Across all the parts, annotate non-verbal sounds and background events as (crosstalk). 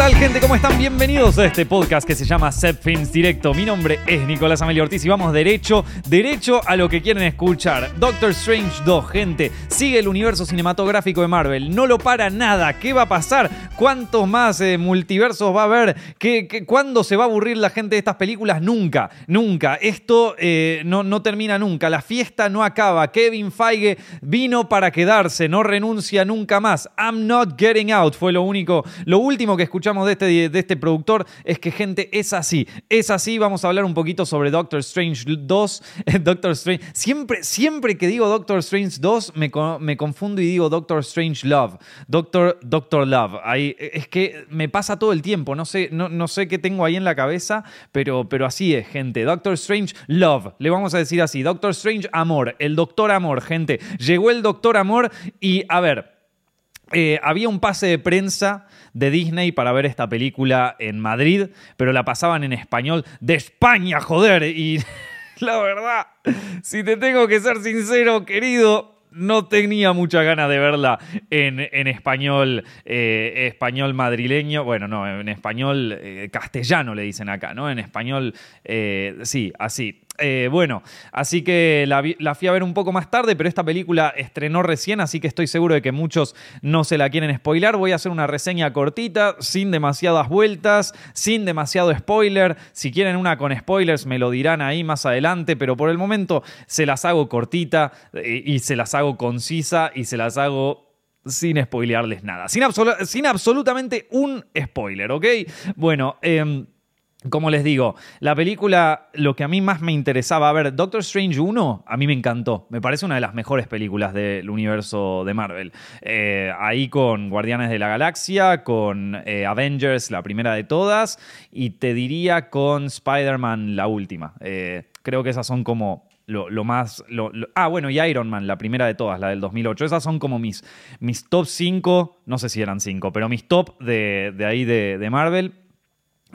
tal, gente? ¿Cómo están? Bienvenidos a este podcast que se llama Set Films Directo. Mi nombre es Nicolás Amelio Ortiz y vamos derecho, derecho a lo que quieren escuchar. Doctor Strange 2, gente. Sigue el universo cinematográfico de Marvel. No lo para nada. ¿Qué va a pasar? ¿Cuántos más eh, multiversos va a haber? ¿Qué, qué- cuándo se va a aburrir la gente de estas películas? Nunca, nunca. Esto eh, no, no termina nunca. La fiesta no acaba. Kevin Feige vino para quedarse. No renuncia nunca más. I'm not getting out. Fue lo único, lo último que escuchamos de este, de este productor. Es que, gente, es así. Es así. Vamos a hablar un poquito sobre Doctor Strange 2. Doctor Strange. Siempre, siempre que digo Doctor Strange 2, me, me confundo y digo Doctor Strange Love. Doctor, Doctor Love. Ahí, es que me pasa todo el tiempo. No sé, no, no sé qué tengo ahí en la cabeza, pero, pero así es, gente. Doctor Strange Love. Le vamos a decir así. Doctor Strange Amor. El Doctor Amor, gente. Llegó el Doctor Amor y, a ver, eh, había un pase de prensa de Disney para ver esta película en Madrid, pero la pasaban en español de España, joder. Y (laughs) la verdad, si te tengo que ser sincero, querido, no tenía mucha ganas de verla en, en español, eh, español madrileño. Bueno, no, en español eh, castellano le dicen acá, ¿no? En español, eh, sí, así. Eh, bueno, así que la, fui a ver un poco más tarde, pero esta película estrenó recién, así que estoy seguro de que muchos no se la quieren spoilar. Voy a hacer una reseña cortita, sin demasiadas vueltas, sin demasiado spoiler. Si quieren una con spoilers, me lo dirán ahí más adelante, pero por el momento se las hago cortita eh, y se las hago concisa y se las hago sin spoilearles nada. Sin, sin absolutamente un spoiler, ¿ok? Bueno, em, como les digo, la película, lo que a mí más me interesaba, a ver, Doctor Strange 1, a mí me encantó. Me parece una de las mejores películas del universo de Marvel. Eh, ahí con Guardianes de la Galaxia, con eh, Avengers, la primera de todas, y te diría con Spider-Man, la última. Eh, creo que esas son como lo, más... ah, bueno, y Iron Man, la primera de todas, la del 2008. Esas son como mis, mis top 5, no sé si eran 5, pero mis top de, de ahí de, de Marvel.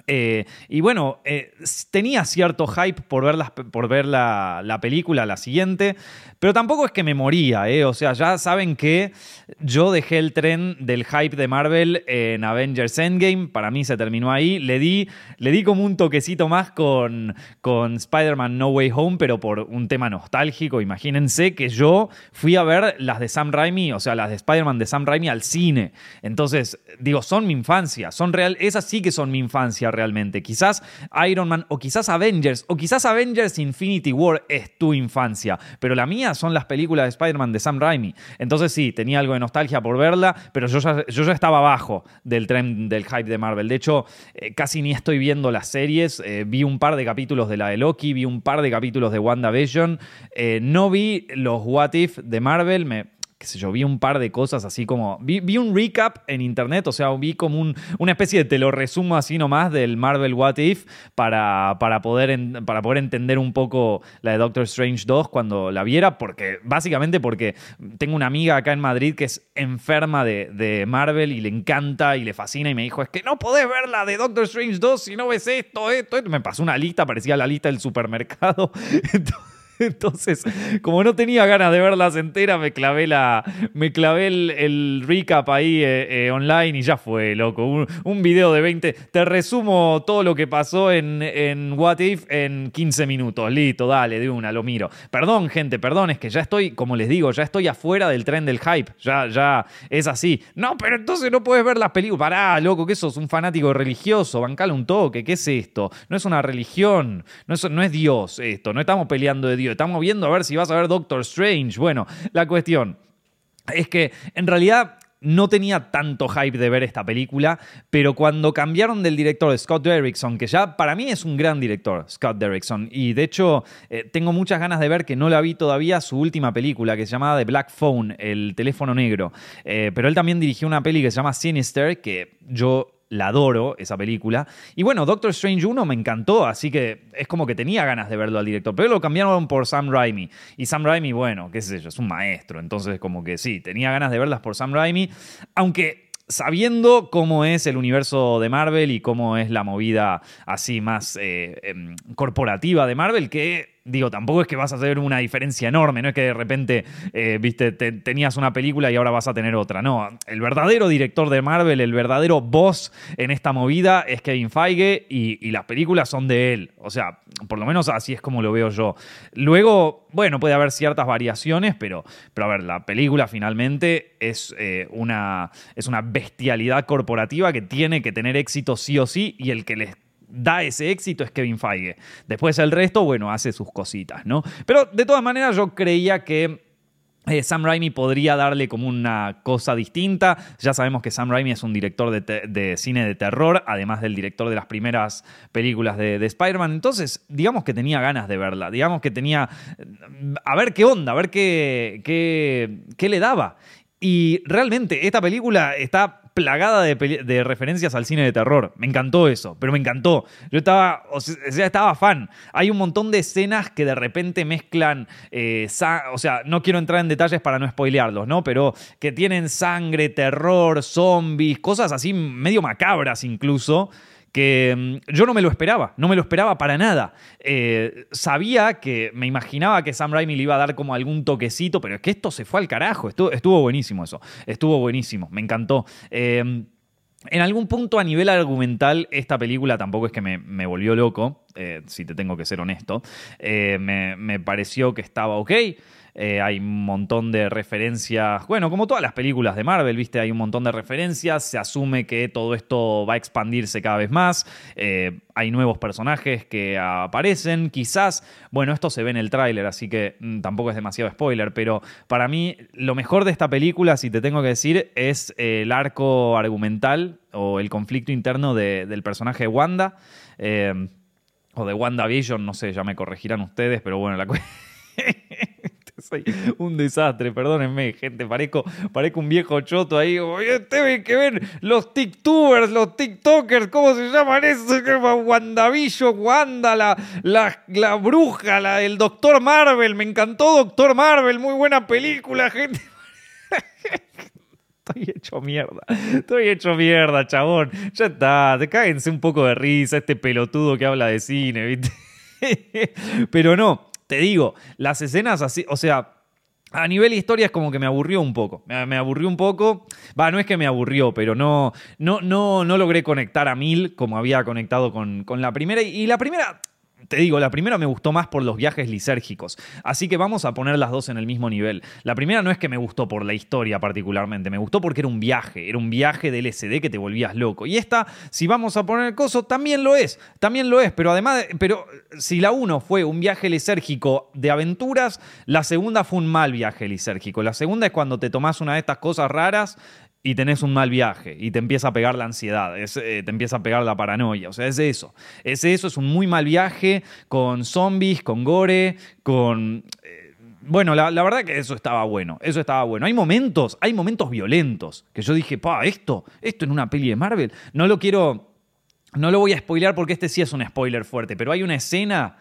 Eh, y bueno, eh, tenía cierto hype por ver, las- por ver la, la película, la siguiente, pero tampoco es que me moría, ¿eh? O sea, ya saben que yo dejé el tren del hype de Marvel en Avengers Endgame, para mí se terminó ahí, le di, le di como un toquecito más con, con Spider-Man No Way Home, pero por un tema nostálgico, imagínense que yo fui a ver las de Sam Raimi, o sea, las de Spider-Man de Sam Raimi al cine, entonces, digo, son mi infancia, son real, esas sí que son mi infancia realmente. Quizás Iron Man o quizás Avengers o quizás Avengers Infinity War es tu infancia, pero la mía son las películas de Spider-Man de Sam Raimi. Entonces sí, tenía algo de nostalgia por verla, pero yo ya, yo estaba abajo del tren del hype de Marvel. De hecho, eh, casi ni estoy viendo las series. Eh, vi un par de capítulos de la de Loki, vi un par de capítulos de WandaVision. Eh, no vi los What If de Marvel, me yo, vi un par de cosas así como. Vi, un recap en internet, o sea, vi como un- una especie de te lo resumo así nomás del Marvel What If para, para, poder en- para poder entender un poco la de Doctor Strange 2 cuando la viera, porque básicamente porque tengo una amiga acá en Madrid que es enferma de, Marvel y le encanta y le fascina y me dijo: Es que no podés ver la de Doctor Strange 2 si no ves esto, esto, esto. Me pasó una lista, parecía la lista del supermercado. (laughs) (laughs) entonces, como no tenía ganas de verlas enteras, me clavé, la, me clavé el, recap ahí eh, eh, online y ya fue, loco. Un, un video de 20. Te resumo todo lo que pasó en, en What If en 15 minutos. Listo, dale, de una, lo miro. Perdón, gente, perdón, es que ya estoy, como les digo, ya estoy afuera del tren del hype. Ya, ya es así. No, pero entonces no puedes ver las películas. Pará, loco, que sos un fanático religioso. Bancale un toque. ¿Qué es esto? No es una religión. No es, no es Dios esto. No estamos peleando de Dios. Estamos viendo a ver si vas a ver Doctor Strange. Bueno, la cuestión es que en realidad no tenía tanto hype de ver esta película, pero cuando cambiaron del director Scott Derrickson, que ya para mí es un gran director, Scott Derrickson, y de hecho eh, tengo muchas ganas de ver que no la vi todavía su última película, que se llamaba The Black Phone, el teléfono negro, Eh, pero él también dirigió una peli que se llama Sinister, que yo la adoro, esa película. Y bueno, Doctor Strange 1 me encantó, así que es como que tenía ganas de verlo al director, pero lo cambiaron por Sam Raimi. Y Sam Raimi, bueno, qué sé yo, es un maestro, entonces como que sí, tenía ganas de verlas por Sam Raimi, aunque sabiendo cómo es el universo de Marvel y cómo es la movida así más eh, em, corporativa de Marvel, que digo, tampoco es que vas a hacer una diferencia enorme, no es que de repente, eh, viste, tenías una película y ahora vas a tener otra. No, el verdadero director de Marvel, el verdadero boss en esta movida es Kevin Feige y, las películas son de él. O sea, por lo menos así es como lo veo yo. Luego, bueno, puede haber ciertas variaciones, pero, pero a ver, la película finalmente es, eh, una, es una bestialidad corporativa que tiene que tener éxito sí o sí y el que les da ese éxito es Kevin Feige. Después el resto, bueno, hace sus cositas, ¿no? Pero de todas maneras yo creía que eh, Sam Raimi podría darle como una cosa distinta. Ya sabemos que Sam Raimi es un director de, cine de terror, además del director de las primeras películas de, Spider-Man. Entonces, digamos que tenía ganas de verla, digamos que tenía... A ver qué onda, a ver qué, qué, qué le daba. Y realmente esta película está plagada de, referencias al cine de terror. Me encantó eso, pero me encantó. Yo estaba, o sea, estaba fan. Hay un montón de escenas que de repente mezclan, eh, o sea, no quiero entrar en detalles para no spoilearlos, ¿no? Pero que tienen sangre, terror, zombies, cosas así medio macabras incluso que mm, yo no me lo esperaba, no me lo esperaba para nada. Eh, sabía que, me imaginaba que Sam Raimi le iba a dar como algún toquecito, pero es que esto se fue al carajo, estuvo, estuvo buenísimo eso, estuvo buenísimo, me encantó. Eh, en algún punto a nivel argumental, esta película tampoco es que me, volvió loco, eh, si te tengo que ser honesto. me, me, pareció que estaba ok. Eh, hay un montón de referencias, bueno, como todas las películas de Marvel, viste, hay un montón de referencias, se asume que todo esto va a expandirse cada vez más, eh, hay nuevos personajes que aparecen, quizás, bueno, esto se ve en el tráiler, así que mm, tampoco es demasiado spoiler, pero para mí lo mejor de esta película, si te tengo que decir, es el arco argumental o el conflicto interno del personaje de Wanda. Eh, o de WandaVision, no sé, ya me corregirán ustedes, pero bueno, la (laughs) (laughs) soy un desastre, perdónenme, gente. Parezco, parezco un viejo choto ahí. Tienen que ver los TikTubers, los TikTokers, ¿cómo se llaman eso? Wandavillo, Wanda, la, la, bruja, la, el Doctor Marvel. Me encantó Doctor Marvel, muy buena película, (laughs) gente. Estoy hecho mierda. Estoy hecho mierda, chabón. Ya está. Cáguense un poco de risa este pelotudo que habla de cine, ¿viste? (laughs) Pero no te digo, las escenas así, o sea, a nivel historia es como que me aburrió un poco. Me, aburrió un poco. Va, no es que me aburrió, pero no, no, no, no logré conectar a mil como había conectado con, con la primera. Y la primera, te digo, la primera me gustó más por los viajes lisérgicos, así que vamos a poner las dos en el mismo nivel. La primera no es que me gustó por la historia particularmente, me gustó porque era un viaje, era un viaje del SD que te volvías loco. Y esta, si vamos a poner el coso, también lo es, también lo es, pero además, pero si la uno fue un viaje lisérgico de aventuras, la segunda fue un mal viaje lisérgico. La segunda es cuando te tomás una de estas cosas raras y tenés un mal viaje y te empieza a pegar la ansiedad, eh, te empieza a pegar la paranoia. O sea, es eso. Es eso, es un muy mal viaje con zombies, con gore, con... Eh, bueno, la, verdad que eso estaba bueno, eso estaba bueno. Hay momentos, hay momentos violentos que yo dije, pa, esto, esto en una peli de Marvel, no lo quiero, no lo voy a spoilear porque este sí es un spoiler fuerte, pero hay una escena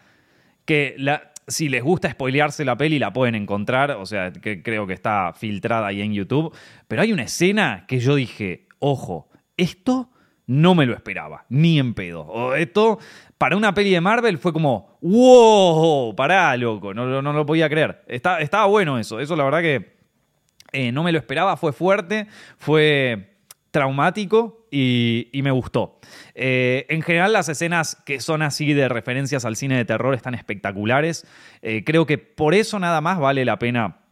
que la, si les gusta spoilearse la peli, la pueden encontrar. O sea, que creo que está filtrada ahí en YouTube. Pero hay una escena que yo dije, ojo, esto no me lo esperaba, ni en pedo. O esto, para una peli de Marvel, fue como, wow, pará, loco, no, no, lo podía creer. Está, estaba bueno eso. Eso la verdad que eh, no me lo esperaba, fue fuerte, fue traumático y, me gustó. Eh, en general las escenas que son así de referencias al cine de terror están espectaculares. Eh, creo que por eso nada más vale la pena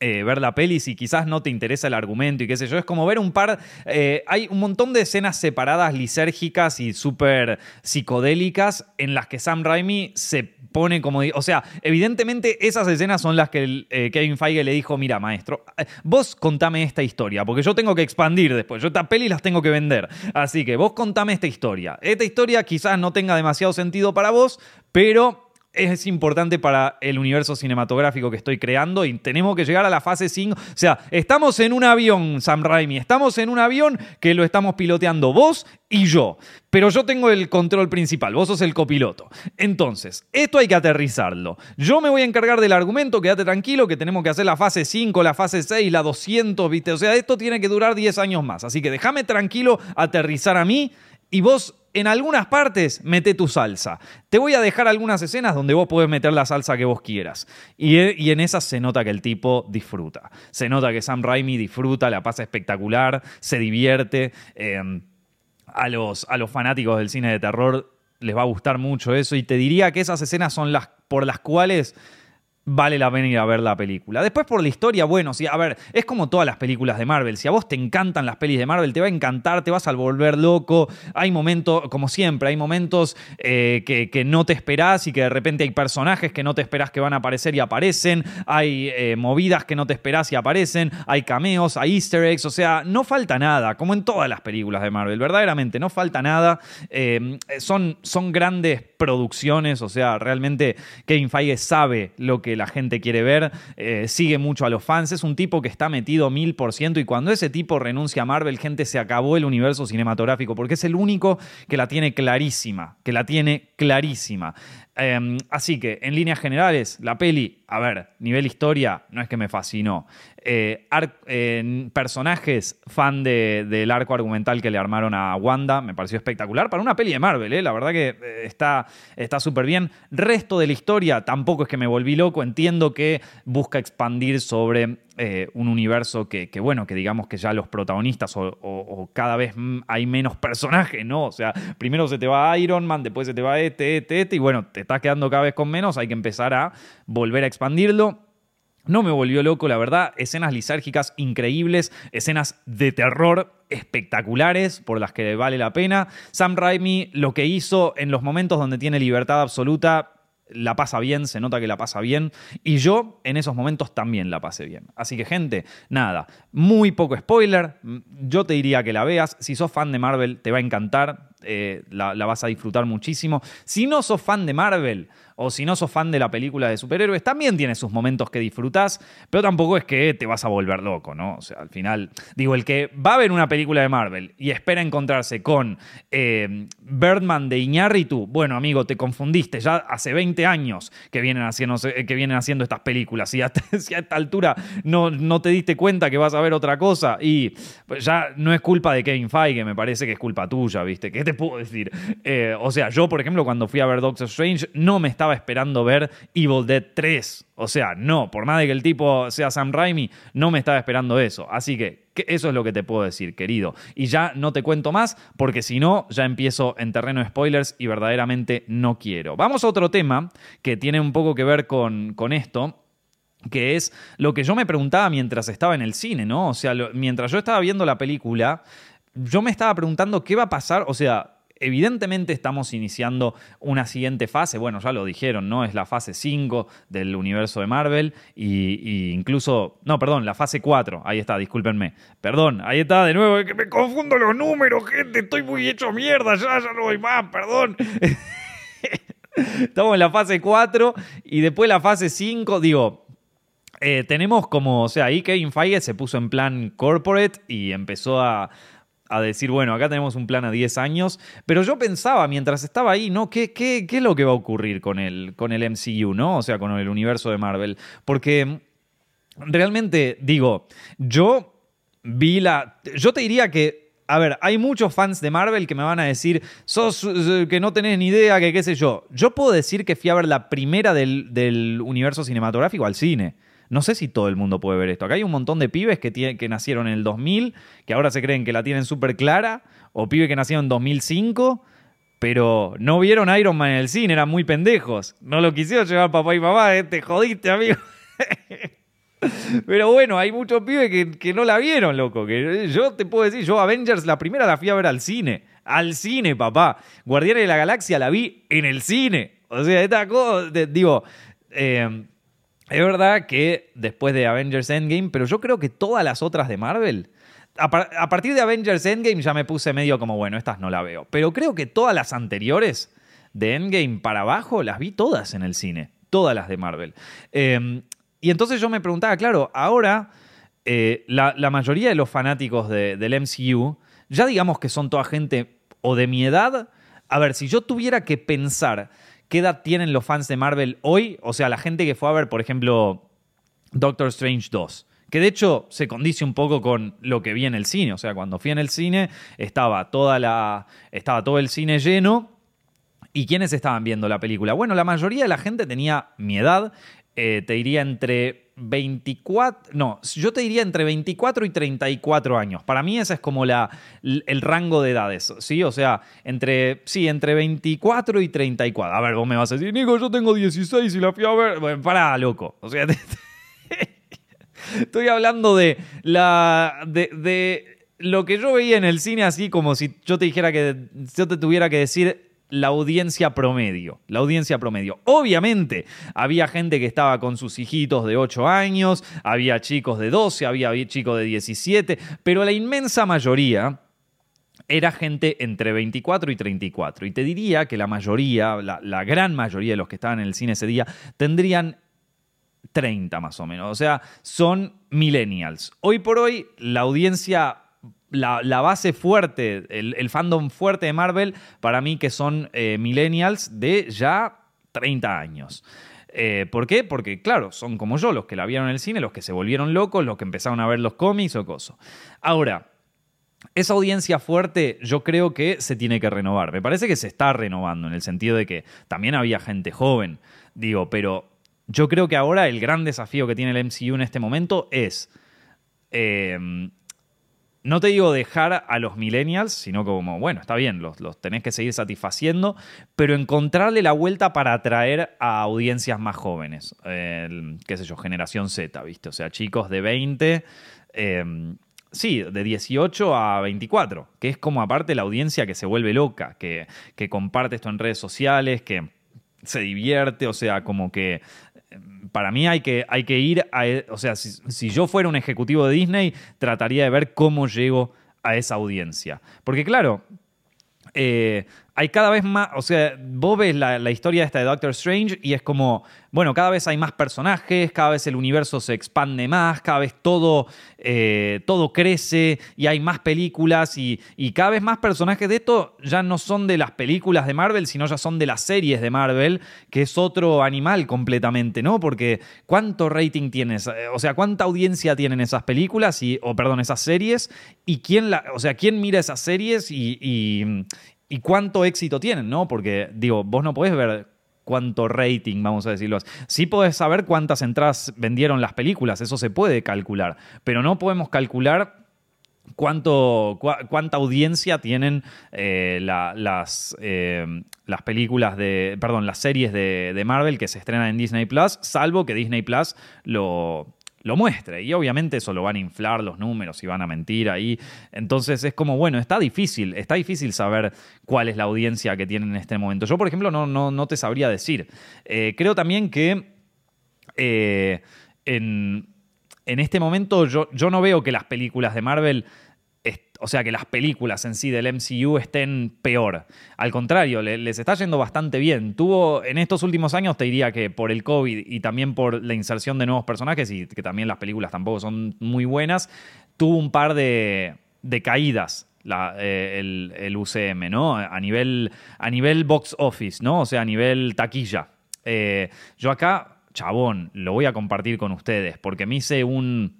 eh, ver la peli si quizás no te interesa el argumento y qué sé yo. Es como ver un par. Eh, hay un montón de escenas separadas, lisérgicas y súper psicodélicas en las que Sam Raimi se pone como. O sea, evidentemente esas escenas son las que eh, Kevin Feige le dijo: Mira, maestro, vos contame esta historia, porque yo tengo que expandir después. Yo esta peli las tengo que vender. Así que vos contame esta historia. Esta historia quizás no tenga demasiado sentido para vos, pero es importante para el universo cinematográfico que estoy creando y tenemos que llegar a la fase 5. O sea, estamos en un avión, Sam Raimi, estamos en un avión que lo estamos piloteando vos y yo, pero yo tengo el control principal, vos sos el copiloto. Entonces, esto hay que aterrizarlo. Yo me voy a encargar del argumento, quédate tranquilo que tenemos que hacer la fase 5, la fase 6, la 200, ¿viste? O sea, esto tiene que durar 10 años más, así que déjame tranquilo aterrizar a mí y vos en algunas partes mete tu salsa. Te voy a dejar algunas escenas donde vos podés meter la salsa que vos quieras. Y, y, en esas se nota que el tipo disfruta. Se nota que Sam Raimi disfruta, la pasa espectacular, se divierte. Em, a, los, a los fanáticos del cine de terror les va a gustar mucho eso. Y te diría que esas escenas son las por las cuales vale la pena ir a ver la película. Después por la historia, bueno, sí, a ver, es como todas las películas de Marvel. Si a vos te encantan las pelis de Marvel, te va a encantar, te vas a volver loco. Hay momentos, como siempre, hay momentos eh, que, no te esperás y que de repente hay personajes que no te esperás que van a aparecer y aparecen. Hay eh, movidas que no te esperás y aparecen. Hay cameos, hay easter eggs. O sea, no falta nada, como en todas las películas de Marvel. Verdaderamente, no falta nada. Eh, son, son grandes producciones, o sea, realmente Kevin Feige sabe lo que la gente quiere ver, eh, sigue mucho a los fans, es un tipo que está metido mil por ciento y cuando ese tipo renuncia a Marvel, gente, se acabó el universo cinematográfico, porque es el único que la tiene clarísima, que la tiene clarísima. Em, así que, en líneas generales, la peli, a ver, nivel historia, no es que me fascinó. Eh, personajes, fan del arco argumental que le armaron a Wanda, me pareció espectacular. Para una peli de Marvel, eh, la verdad que eh, está súper bien. Resto de la historia, tampoco es que me volví loco. Entiendo que busca expandir sobre un universo que, bueno, que digamos que ya los protagonistas o, cada vez hay menos personajes, ¿no? O sea, primero se te va Iron Man, después se te va este, este, este, y bueno, te estás quedando cada vez con menos, hay que empezar a volver a expandirlo. No me volvió loco, la verdad. Escenas lisérgicas increíbles, escenas de terror espectaculares por las que vale la pena. Sam Raimi lo que hizo en los momentos donde tiene libertad absoluta la pasa bien, se nota que la pasa bien. Y yo en esos momentos también la pasé bien. Así que, gente, nada, muy poco spoiler. Yo te diría que la veas. Si sos fan de Marvel, te va a encantar. Eh, la, la vas a disfrutar muchísimo. Si no sos fan de Marvel, o si no sos fan de la película de superhéroes, también tiene sus momentos que disfrutás, pero tampoco es que te vas a volver loco, ¿no? O sea, al final, digo, el que va a ver una película de Marvel y espera encontrarse con eh, Birdman de Iñárritu, bueno, amigo, te confundiste, ya hace 20 años que vienen haciendo, que vienen haciendo estas películas y (laughs) a, esta altura no, no te diste cuenta que vas a ver otra cosa y pues, ya no es culpa de Kevin Feige, me parece que es culpa tuya, ¿viste? ¿Qué te puedo decir? Eh, o sea, yo, por ejemplo, cuando fui a ver Doctor Strange, no me estaba esperando ver Evil Dead 3. O sea, no, por más de que el tipo sea Sam Raimi, no me estaba esperando eso. Así que, eso es lo que te puedo decir, querido. Y ya no te cuento más, porque si no, ya empiezo en terreno de spoilers y verdaderamente no quiero. Vamos a otro tema que tiene un poco que ver con, con esto que es lo que yo me preguntaba mientras estaba en el cine, ¿no? O sea, mientras yo estaba viendo la película, yo me estaba preguntando qué va a pasar, o sea, evidentemente estamos iniciando una siguiente fase, bueno, ya lo dijeron, ¿no? Es la fase 5 del universo de Marvel y, incluso, no, perdón, la fase 4, ahí está, discúlpenme, perdón, ahí está de nuevo, que me confundo los números, gente, estoy muy hecho mierda, ya, ya no voy más, perdón. (laughs) Estamos en la fase 4 y después la fase 5, digo, eh, tenemos como, o sea, ahí Kevin Feige se puso en plan corporate y empezó a, a decir, bueno, acá tenemos un plan a 10 años, pero yo pensaba mientras estaba ahí, ¿no? ¿Qué, qué, qué es lo que va a ocurrir con el, con el MCU, ¿no? O sea, con el universo de Marvel. Porque realmente, digo, yo vi la... Yo te diría que a ver, hay muchos fans de Marvel que me van a decir, sos eh, que no tenés ni idea, que qué sé yo. Yo puedo decir que fui a ver la primera del, del universo cinematográfico al cine. No sé si todo el mundo puede ver esto. Acá hay un montón de pibes que, que nacieron en el 2000, que ahora se creen que la tienen súper clara, o pibes que nacieron en 2005, pero no vieron Iron Man en el cine, eran muy pendejos. No lo quisieron llevar papá y mamá, eh, te jodiste, amigo. (laughs) Pero bueno, hay muchos pibes que, no la vieron, loco. Que yo te puedo decir, yo Avengers la primera la fui a ver al cine. Al cine, papá. Guardianes de la Galaxia la vi en el cine. O sea, esta cosa, digo, eh, es verdad que después de Avengers Endgame, pero yo creo que todas las otras de Marvel, a, partir de Avengers Endgame ya me puse medio como, bueno, estas no la veo. Pero creo que todas las anteriores de Endgame para abajo las vi todas en el cine. Todas las de Marvel. Em, y entonces yo me preguntaba, claro, ahora eh, la, mayoría de los fanáticos del MCU, ya digamos que son toda gente o de mi edad. A ver, si yo tuviera que pensar ¿Qué edad tienen los fans de Marvel hoy? O sea, la gente que fue a ver, por ejemplo, Doctor Strange 2. Que de hecho se condice un poco con lo que vi en el cine. O sea, cuando fui en el cine estaba, toda la, estaba todo el cine lleno. ¿Y quiénes estaban viendo la película? Bueno, la mayoría de la gente tenía mi edad. Eh, te diría entre 24, no, yo te diría entre 24 y 34 años. Para mí ese es como la, el rango de edades, ¿sí? O sea, entre, sí, entre 24 y 34. A ver, vos me vas a decir, Nico, yo tengo 16 y la fui a ver. Bueno, pará, loco. O sea, (laughs) estoy hablando de la... De, de lo que yo veía en el cine así como si yo te dijera que yo te tuviera que decir la audiencia promedio. La audiencia promedio. Obviamente, había gente que estaba con sus hijitos de 8 años, había chicos de 12, había chicos de 17, pero la inmensa mayoría era gente entre 24 y 34. Y te diría que la mayoría, la, la gran mayoría de los que estaban en el cine ese día, tendrían 30 más o menos. O sea, son millennials. Hoy por hoy, la audiencia la, base fuerte, el, fandom fuerte de Marvel, para mí que son eh, millennials de ya 30 años. Eh, ¿Por qué? Porque, claro, son como yo, los que la vieron en el cine, los que se volvieron locos, los que empezaron a ver los cómics o cosas. Ahora, esa audiencia fuerte yo creo que se tiene que renovar. Me parece que se está renovando en el sentido de que también había gente joven, digo, pero yo creo que ahora el gran desafío que tiene el MCU en este momento es eh, no te digo dejar a los millennials, sino como, bueno, está bien, los, los, tenés que seguir satisfaciendo, pero encontrarle la vuelta para atraer a audiencias más jóvenes, qué sé yo, generación Z, ¿viste? O sea, chicos de 20, em, sí, de 18 a 24, que es como aparte la audiencia que se vuelve loca, que, que comparte esto en redes sociales, que se divierte, o sea, como que para mí hay que, hay que ir a... O sea, si, yo fuera un ejecutivo de Disney, trataría de ver cómo llego a esa audiencia. Porque claro, eh, hay cada vez más, o sea, vos ves la, la, historia esta de Doctor Strange y es como, bueno, cada vez hay más personajes, cada vez el universo se expande más, cada vez todo, eh, todo crece y hay más películas y, y, cada vez más personajes de esto ya no son de las películas de Marvel, sino ya son de las series de Marvel, que es otro animal completamente, ¿no? Porque cuánto rating tienes, o sea, cuánta audiencia tienen esas películas y, o perdón, esas series y quién la, o sea, quién mira esas series y y cuánto éxito tienen, ¿no? Porque, digo, vos no podés ver cuánto rating, vamos a decirlo. Sí podés saber cuántas entradas vendieron las películas, eso se puede calcular, pero no podemos calcular cuánto, cuánta audiencia tienen eh, las, eh, las películas de, perdón, las series de, de Marvel que se estrenan en Disney Plus, salvo que Disney Plus lo, lo muestre. Y obviamente eso lo van a inflar los números y van a mentir ahí. Entonces es como, bueno, está difícil, está difícil saber cuál es la audiencia que tienen en este momento. Yo, por ejemplo, no, no, no te sabría decir. Eh, creo también que eh, en, en, este momento yo, yo no veo que las películas de Marvel o sea, que las películas en sí del MCU estén peor. Al contrario, les está yendo bastante bien. Tuvo, en estos últimos años, te diría que por el COVID y también por la inserción de nuevos personajes, y que también las películas tampoco son muy buenas, tuvo un par de, caídas eh, el, UCM, ¿no? A nivel, a nivel box office, ¿no? O sea, a nivel taquilla. Eh, yo acá, chabón, lo voy a compartir con ustedes, porque me hice un,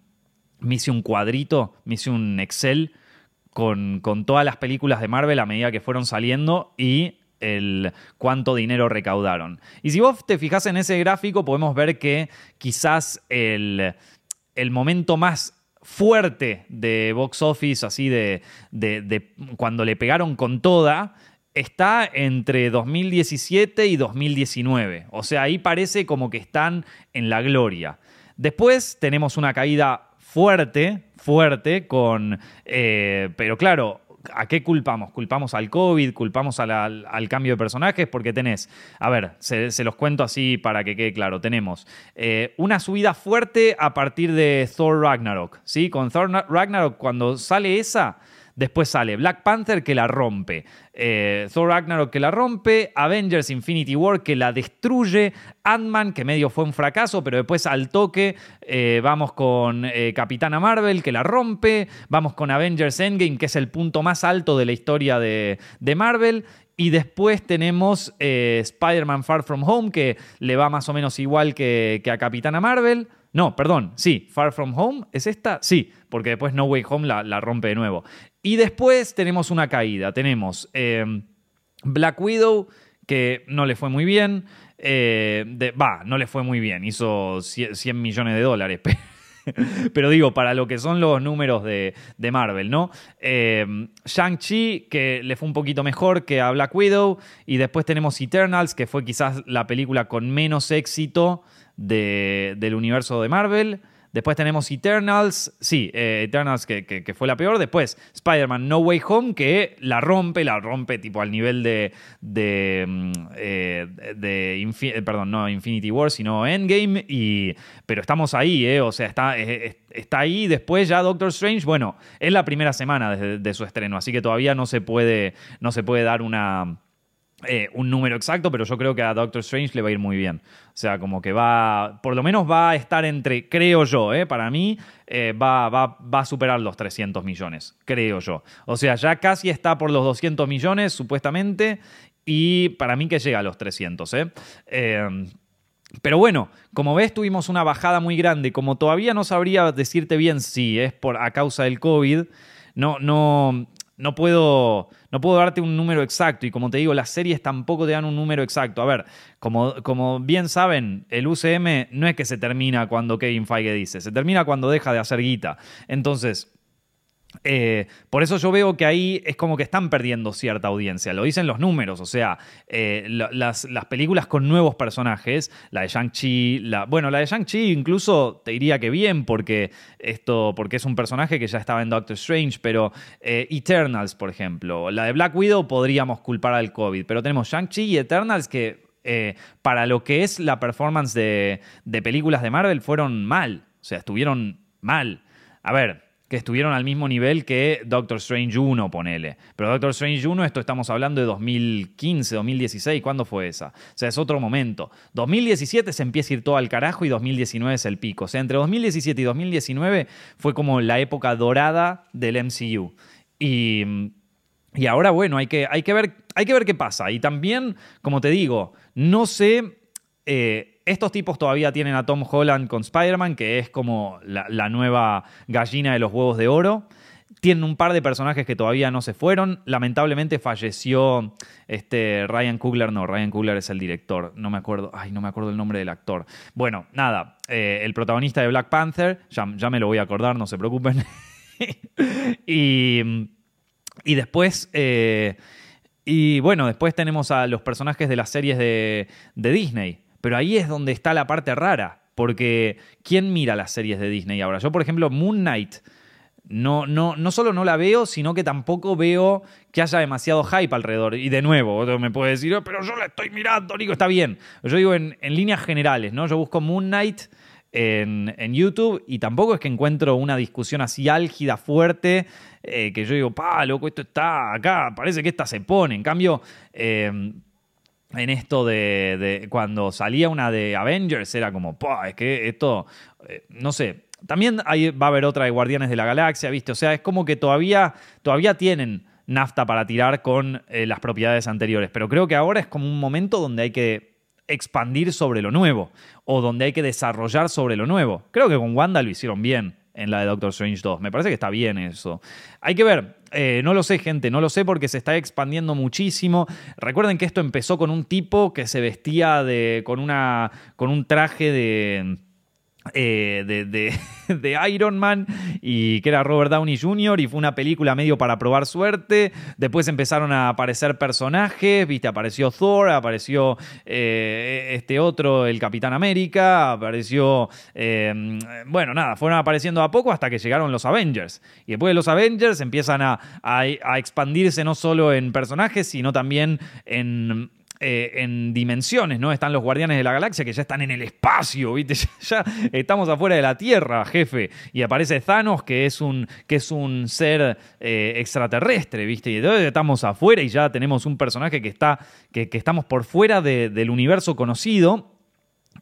me hice un cuadrito, me hice un Excel con, todas las películas de Marvel a medida que fueron saliendo y el cuánto dinero recaudaron. Y si vos te fijas en ese gráfico, podemos ver que quizás el, el momento más fuerte de box office, así de, de, cuando le pegaron con toda, está entre 2017 y 2019. O sea, ahí parece como que están en la gloria. Después tenemos una caída fuerte, fuerte, con. Eh, pero claro, ¿A qué culpamos? ¿Culpamos al COVID? ¿Culpamos al, cambio de personajes? Porque tenés, a ver, se, los cuento así para que quede claro. Tenemos eh, una subida fuerte a partir de Thor Ragnarok. ¿sí? Con Thor Ragnarok, cuando sale esa, Después sale Black Panther que la rompe, eh, Thor Ragnarok que la rompe, Avengers Infinity War que la destruye, Ant-Man que medio fue un fracaso, pero después al toque eh, vamos con eh, Capitana Marvel que la rompe, vamos con Avengers Endgame que es el punto más alto de la historia de, Marvel. Y después tenemos Spider-Man Far From Home, que le va más o menos igual que a Capitana Marvel. No, perdón, sí, Far From Home, ¿es esta? Sí, porque después No Way Home la, rompe de nuevo. Y después tenemos una caída, tenemos em, Black Widow, que no le fue muy bien, eh, va, no le fue muy bien, hizo 100 millones de dólares, (laughs) pero digo, para lo que son los números de, Marvel, ¿no? Eh, Shang-Chi, que le fue un poquito mejor que a Black Widow, y después tenemos Eternals, que fue quizás la película con menos éxito del universo de Marvel. Después tenemos Eternals, sí, eh, Eternals que, fue la peor. Después Spider-Man No Way Home que la rompe, la rompe tipo al nivel de, de, mm, eh, eh, perdón, no Infinity War, sino Endgame. Y, pero estamos ahí, ¿eh? o sea, está, está ahí. Después ya Doctor Strange, bueno, es la primera semana de, de su estreno, así que todavía no se puede, no se puede dar una eh, un número exacto, pero yo creo que a Doctor Strange le va a ir muy bien. O sea, como que va, por lo menos va a estar entre, creo yo, eh, para mí, eh, va, va, va, a superar los 300 millones, creo yo. O sea, ya casi está por los 200 millones, supuestamente, y para mí que llega a los 300. pero bueno, como ves, tuvimos una bajada muy grande. Como todavía no sabría decirte bien si es por, a causa del COVID, no, no, no puedo, no puedo darte un número exacto y como te digo, las series tampoco te dan un número exacto. A ver, como, como bien saben, el UCM no es que se termina cuando Kevin Feige dice, se termina cuando deja de hacer guita. Entonces, eh, por eso yo veo que ahí es como que están perdiendo cierta audiencia. Lo dicen los números. O sea, eh, las, películas con nuevos personajes, la de Shang-Chi, la, bueno, la de Shang-Chi incluso te diría que bien, porque esto, porque es un personaje que ya estaba en Doctor Strange, pero eh, Eternals, por ejemplo. La de Black Widow podríamos culpar al COVID, pero tenemos Shang-Chi y Eternals que para lo que es la performance de, de películas de Marvel fueron mal. O sea, estuvieron mal. A ver, que estuvieron al mismo nivel que Doctor Strange 1, ponele. Pero Doctor Strange 1, esto estamos hablando de 2015, 2016, ¿cuándo fue esa? O sea, es otro momento. 2017 se empieza a ir todo al carajo y 2019 es el pico. O sea, entre 2017 y 2019 fue como la época dorada del MCU. Y, y ahora, bueno, hay que, hay, que ver, hay que ver qué pasa. Y también, como te digo, no sé... Eh, estos tipos todavía tienen a Tom Holland con Spider-Man, que es como la, nueva gallina de los huevos de oro. Tienen un par de personajes que todavía no se fueron. Lamentablemente falleció este Ryan Coogler. No, Ryan Coogler es el director. No me acuerdo. Ay, no me acuerdo el nombre del actor. Bueno, nada. Eh, el protagonista de Black Panther. Ya, me lo voy a acordar, no se preocupen. (laughs) y, después. Eh, y bueno, después tenemos a los personajes de las series de Disney. Pero ahí es donde está la parte rara, porque ¿quién mira las series de Disney ahora? Yo, por ejemplo, Moon Knight, no, no, no solo no la veo, sino que tampoco veo que haya demasiado hype alrededor. Y de nuevo, otro me puede decir, oh, pero yo la estoy mirando, Nico, está bien. Yo digo en, líneas generales, ¿no? Yo busco Moon Knight en, YouTube y tampoco es que encuentro una discusión así álgida, fuerte, eh, que yo digo, pa, loco, esto está acá, parece que esta se pone. En cambio, eh, en esto de, cuando salía una de Avengers, era como, es que esto, eh, no sé, también va a haber otra de Guardianes de la Galaxia, ¿viste? O sea, es como que todavía, todavía tienen nafta para tirar con eh, las propiedades anteriores, pero creo que ahora es como un momento donde hay que expandir sobre lo nuevo o donde hay que desarrollar sobre lo nuevo. Creo que con Wanda lo hicieron bien en la de Doctor Strange 2. Me parece que está bien eso. Hay que ver. Eh, no lo sé, gente, no lo sé porque se está expandiendo muchísimo. Recuerden que esto empezó con un tipo que se vestía de, con, una, con un traje de eh, (laughs) de, Iron Man y que era Robert Downey Jr. y fue una película medio para probar suerte. Después empezaron a aparecer personajes, viste, apareció Thor, apareció eh, este otro, el Capitán América, apareció, eh, bueno, nada, fueron apareciendo a poco hasta que llegaron los Avengers. Y después de los Avengers empiezan a, a expandirse no solo en personajes, sino también en eh, en dimensiones, ¿no? Están los guardianes de la galaxia que ya están en el espacio, ¿viste? (laughs) Ya, estamos afuera de la Tierra, jefe. Y aparece Thanos, que es un, que es un ser eh, extraterrestre, ¿viste? Y entonces estamos afuera y ya tenemos un personaje que está, que, estamos por fuera del universo conocido.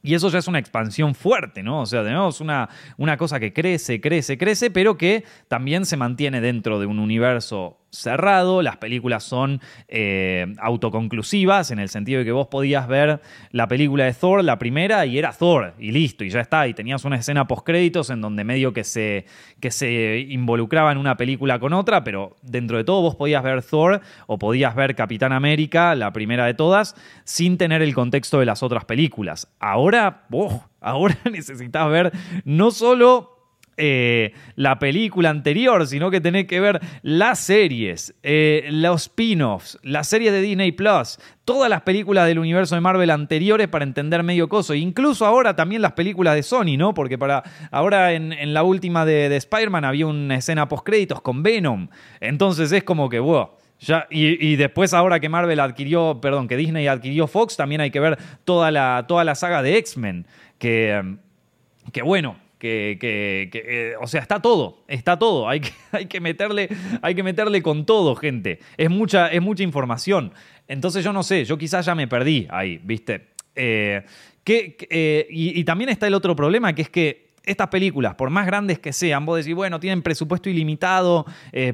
Y eso ya es una expansión fuerte, ¿no? O sea, tenemos una, una cosa que crece, crece, crece, pero que también se mantiene dentro de un universo cerrado, las películas son eh, autoconclusivas, en el sentido de que vos podías ver la película de Thor, la primera, y era Thor, y listo, y ya está, y tenías una escena post-créditos en donde medio que se, que se involucraba en una película con otra, pero dentro de todo vos podías ver Thor o podías ver Capitán América, la primera de todas, sin tener el contexto de las otras películas. Ahora, oh, ahora (laughs) necesitas ver no solo eh, la película anterior, sino que tenés que ver las series, eh, los spin-offs, las series de Disney Plus, todas las películas del universo de Marvel anteriores para entender medio coso. Incluso ahora también las películas de Sony, ¿no? Porque para ahora en, la última de, Spider-Man había una escena post-créditos con Venom. Entonces es como que, wow. Ya, y, después, ahora que Marvel adquirió, perdón, que Disney adquirió Fox, también hay que ver toda la, toda la saga de X-Men. Que, que bueno, que, eh, o sea, está todo, está todo. Hay que, (laughs) hay que, meterle, hay que meterle con todo, gente. Es mucha, es mucha información. Entonces yo no sé, yo quizás ya me perdí ahí, ¿viste? Eh, que, eh, y, también está el otro problema, que es que estas películas, por más grandes que sean, vos decís, bueno, tienen presupuesto ilimitado,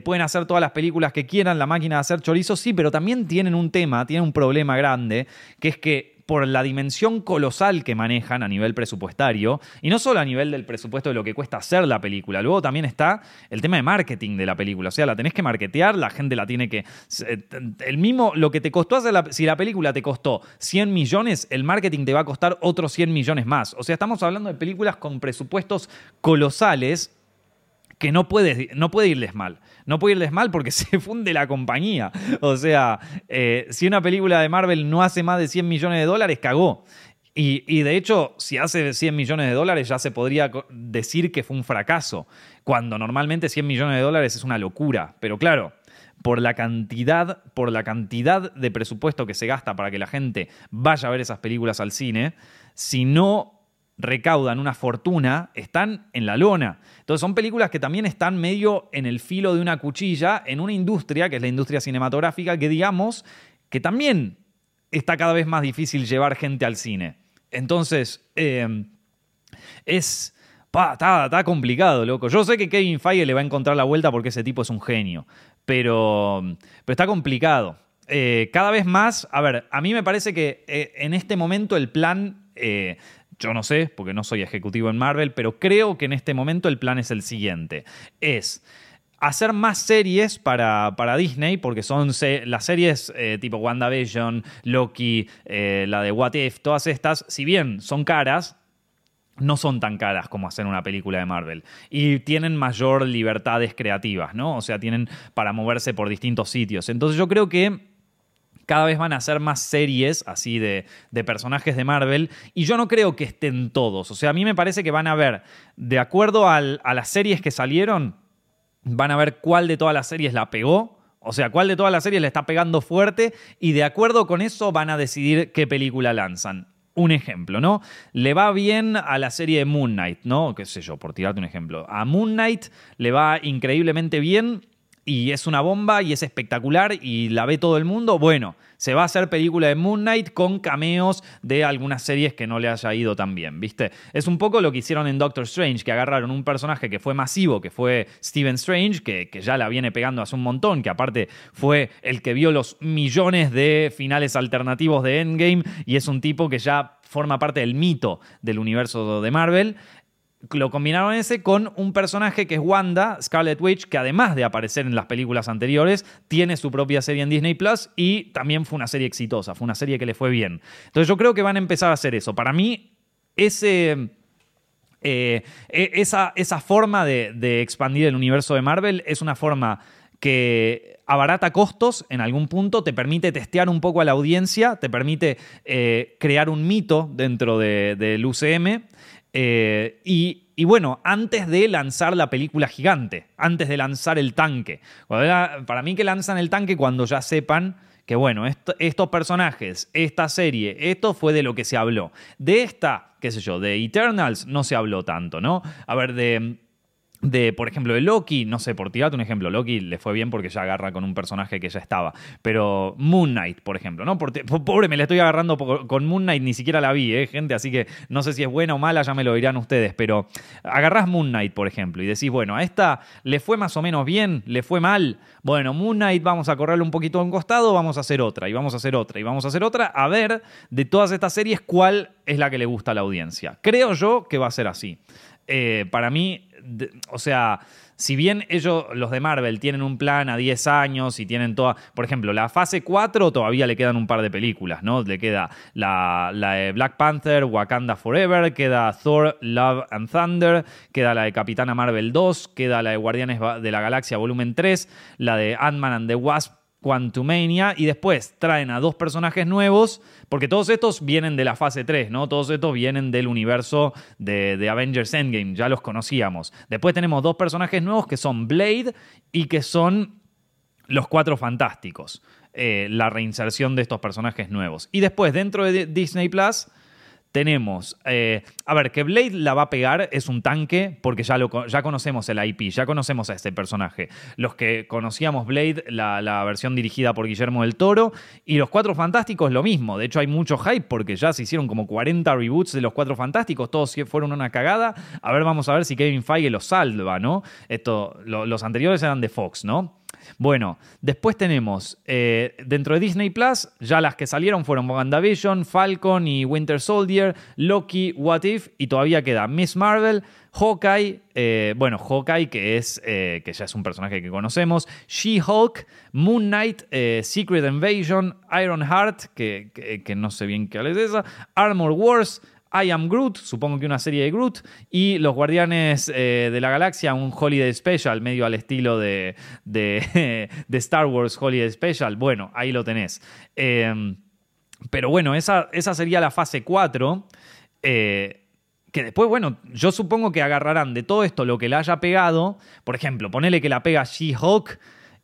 pueden hacer todas las películas que quieran, la máquina de hacer chorizos, sí, pero también tienen un tema, tienen un problema grande, que es que por la dimensión colosal que manejan a nivel presupuestario, y no solo a nivel del presupuesto de lo que cuesta hacer la película, luego también está el tema de marketing de la película, o sea, la tenés que marketear, la gente la tiene que... Eh, el mismo, lo que te costó hacer, la, si la película te costó 100 millones, el marketing te va a costar otros 100 millones más. O sea, estamos hablando de películas con presupuestos colosales que no puede, no puede irles mal. No puede irles mal porque (laughs) se funde la compañía. O sea, eh, si una película de Marvel no hace más de 100 millones de dólares, cagó. Y, de hecho, si hace 100 millones de dólares, ya se podría decir que fue un fracaso, cuando normalmente 100 millones de dólares es una locura. Pero claro, por la cantidad, por la cantidad de presupuesto que se gasta para que la gente vaya a ver esas películas al cine, si no recaudan una fortuna, están en la lona. Entonces son películas que también están medio en el filo de una cuchilla en una industria, que es la industria cinematográfica, que digamos que también está cada vez más difícil llevar gente al cine. Entonces, em, es... está, complicado, loco. Yo sé que Kevin Feige le va a encontrar la vuelta porque ese tipo es un genio, pero, pero está complicado. Eh, cada vez más, a ver, a mí me parece que eh, en este momento el plan eh, yo no sé, porque no soy ejecutivo en Marvel, pero creo que en este momento el plan es el siguiente. Es hacer más series para, para Disney, porque son las series eh, tipo WandaVision, Loki, eh, la de What If, todas estas, si bien son caras, no son tan caras como hacer una película de Marvel. Y tienen mayor libertades creativas, ¿no? O sea, tienen para moverse por distintos sitios. Entonces yo creo que cada vez van a ser más series así de, personajes de Marvel y yo no creo que estén todos. O sea, a mí me parece que van a ver, de acuerdo a las series que salieron, van a ver cuál de todas las series la pegó. O sea, cuál de todas las series le está pegando fuerte y de acuerdo con eso van a decidir qué película lanzan. Un ejemplo, ¿no? Le va bien a la serie de Moon Knight, ¿no? Qué sé yo, por tirarte un ejemplo. A Moon Knight le va increíblemente bien y es una bomba y es espectacular y la ve todo el mundo, bueno, se va a hacer película de Moon Knight con cameos de algunas series que no le haya ido tan bien, ¿viste? Es un poco lo que hicieron en Doctor Strange, que agarraron un personaje que fue masivo, que fue Stephen Strange, que, que ya la viene pegando hace un montón, que aparte fue el que vio los millones de finales alternativos de Endgame y es un tipo que ya forma parte del mito del universo de Marvel lo combinaron ese con un personaje que es Wanda, Scarlet Witch, que además de aparecer en las películas anteriores, tiene su propia serie en Disney Plus y también fue una serie exitosa, fue una serie que le fue bien. Entonces yo creo que van a empezar a hacer eso. Para mí, ese... Eh, e, esa, esa, forma de, expandir el universo de Marvel es una forma que abarata costos en algún punto, te permite testear un poco a la audiencia, te permite eh, crear un mito dentro del UCM eh, y, bueno, antes de lanzar la película gigante, antes de lanzar el tanque. Para mí que lanzan el tanque cuando ya sepan que bueno, estos personajes, esta serie, esto fue de lo que se habló. De esta, qué sé yo, de Eternals no se habló tanto, ¿no? A ver, de de, por ejemplo, de Loki, no sé, por tirarte un ejemplo, Loki le fue bien porque ya agarra con un personaje que ya estaba, pero Moon Knight, por ejemplo, ¿no? pobre, me la estoy agarrando con Moon Knight, ni siquiera la vi, ¿eh, gente? Así que no sé si es buena o mala, ya me lo dirán ustedes, pero agarrás Moon Knight, por ejemplo, y decís, bueno, a esta le fue más o menos bien, le fue mal, bueno, Moon Knight vamos a correrle un poquito a un costado, vamos a hacer otra, y vamos a hacer otra, y vamos a hacer otra, a ver de todas estas series cuál es la que le gusta a la audiencia. Creo yo que va a ser así. Eh, para mí, o sea, si bien ellos, los de Marvel, tienen un plan a 10 años y tienen toda. Por ejemplo, la fase 4 todavía le quedan un par de películas, ¿no? Le queda la, la, de Black Panther, Wakanda Forever, queda Thor, Love and Thunder, queda la de Capitana Marvel 2, queda la de Guardianes de la Galaxia Volumen 3, la de Ant-Man and the Wasp Quantumania y después traen a dos personajes nuevos, porque todos estos vienen de la fase 3, ¿no? Todos estos vienen del universo de, Avengers Endgame, ya los conocíamos. Después tenemos dos personajes nuevos que son Blade y que son los Cuatro Fantásticos, eh, la reinserción de estos personajes nuevos. Y después, dentro de Disney Plus, tenemos, eh, a ver, que Blade la va a pegar es un tanque porque ya, lo, ya conocemos el IP, ya conocemos a este personaje. Los que conocíamos Blade, la, versión dirigida por Guillermo del Toro, y los Cuatro Fantásticos lo mismo. De hecho hay mucho hype porque ya se hicieron como 40 reboots de los Cuatro Fantásticos, todos fueron una cagada. A ver, vamos a ver si Kevin Feige los salva, ¿no? Esto, los anteriores eran de Fox, ¿no? Bueno, después tenemos eh, dentro de Disney Plus, ya las que salieron fueron WandaVision, Falcon y Winter Soldier, Loki, What If y todavía queda Miss Marvel, Hawkeye, eh, bueno, Hawkeye que es eh, que ya es un personaje que conocemos, She-Hulk, Moon Knight, Secret Invasion, Iron Heart, que, que, no sé bien qué es esa, Armor Wars, I Am Groot, supongo que una serie de Groot, y Los Guardianes eh, de la Galaxia, un Holiday Special, medio al estilo de, de, (laughs) Star Wars Holiday Special. Bueno, ahí lo tenés. Em, pero bueno, esa, esa, sería la fase 4. Eh, que después, bueno, yo supongo que agarrarán de todo esto lo que le haya pegado. Por ejemplo, ponele que la pega She-Hulk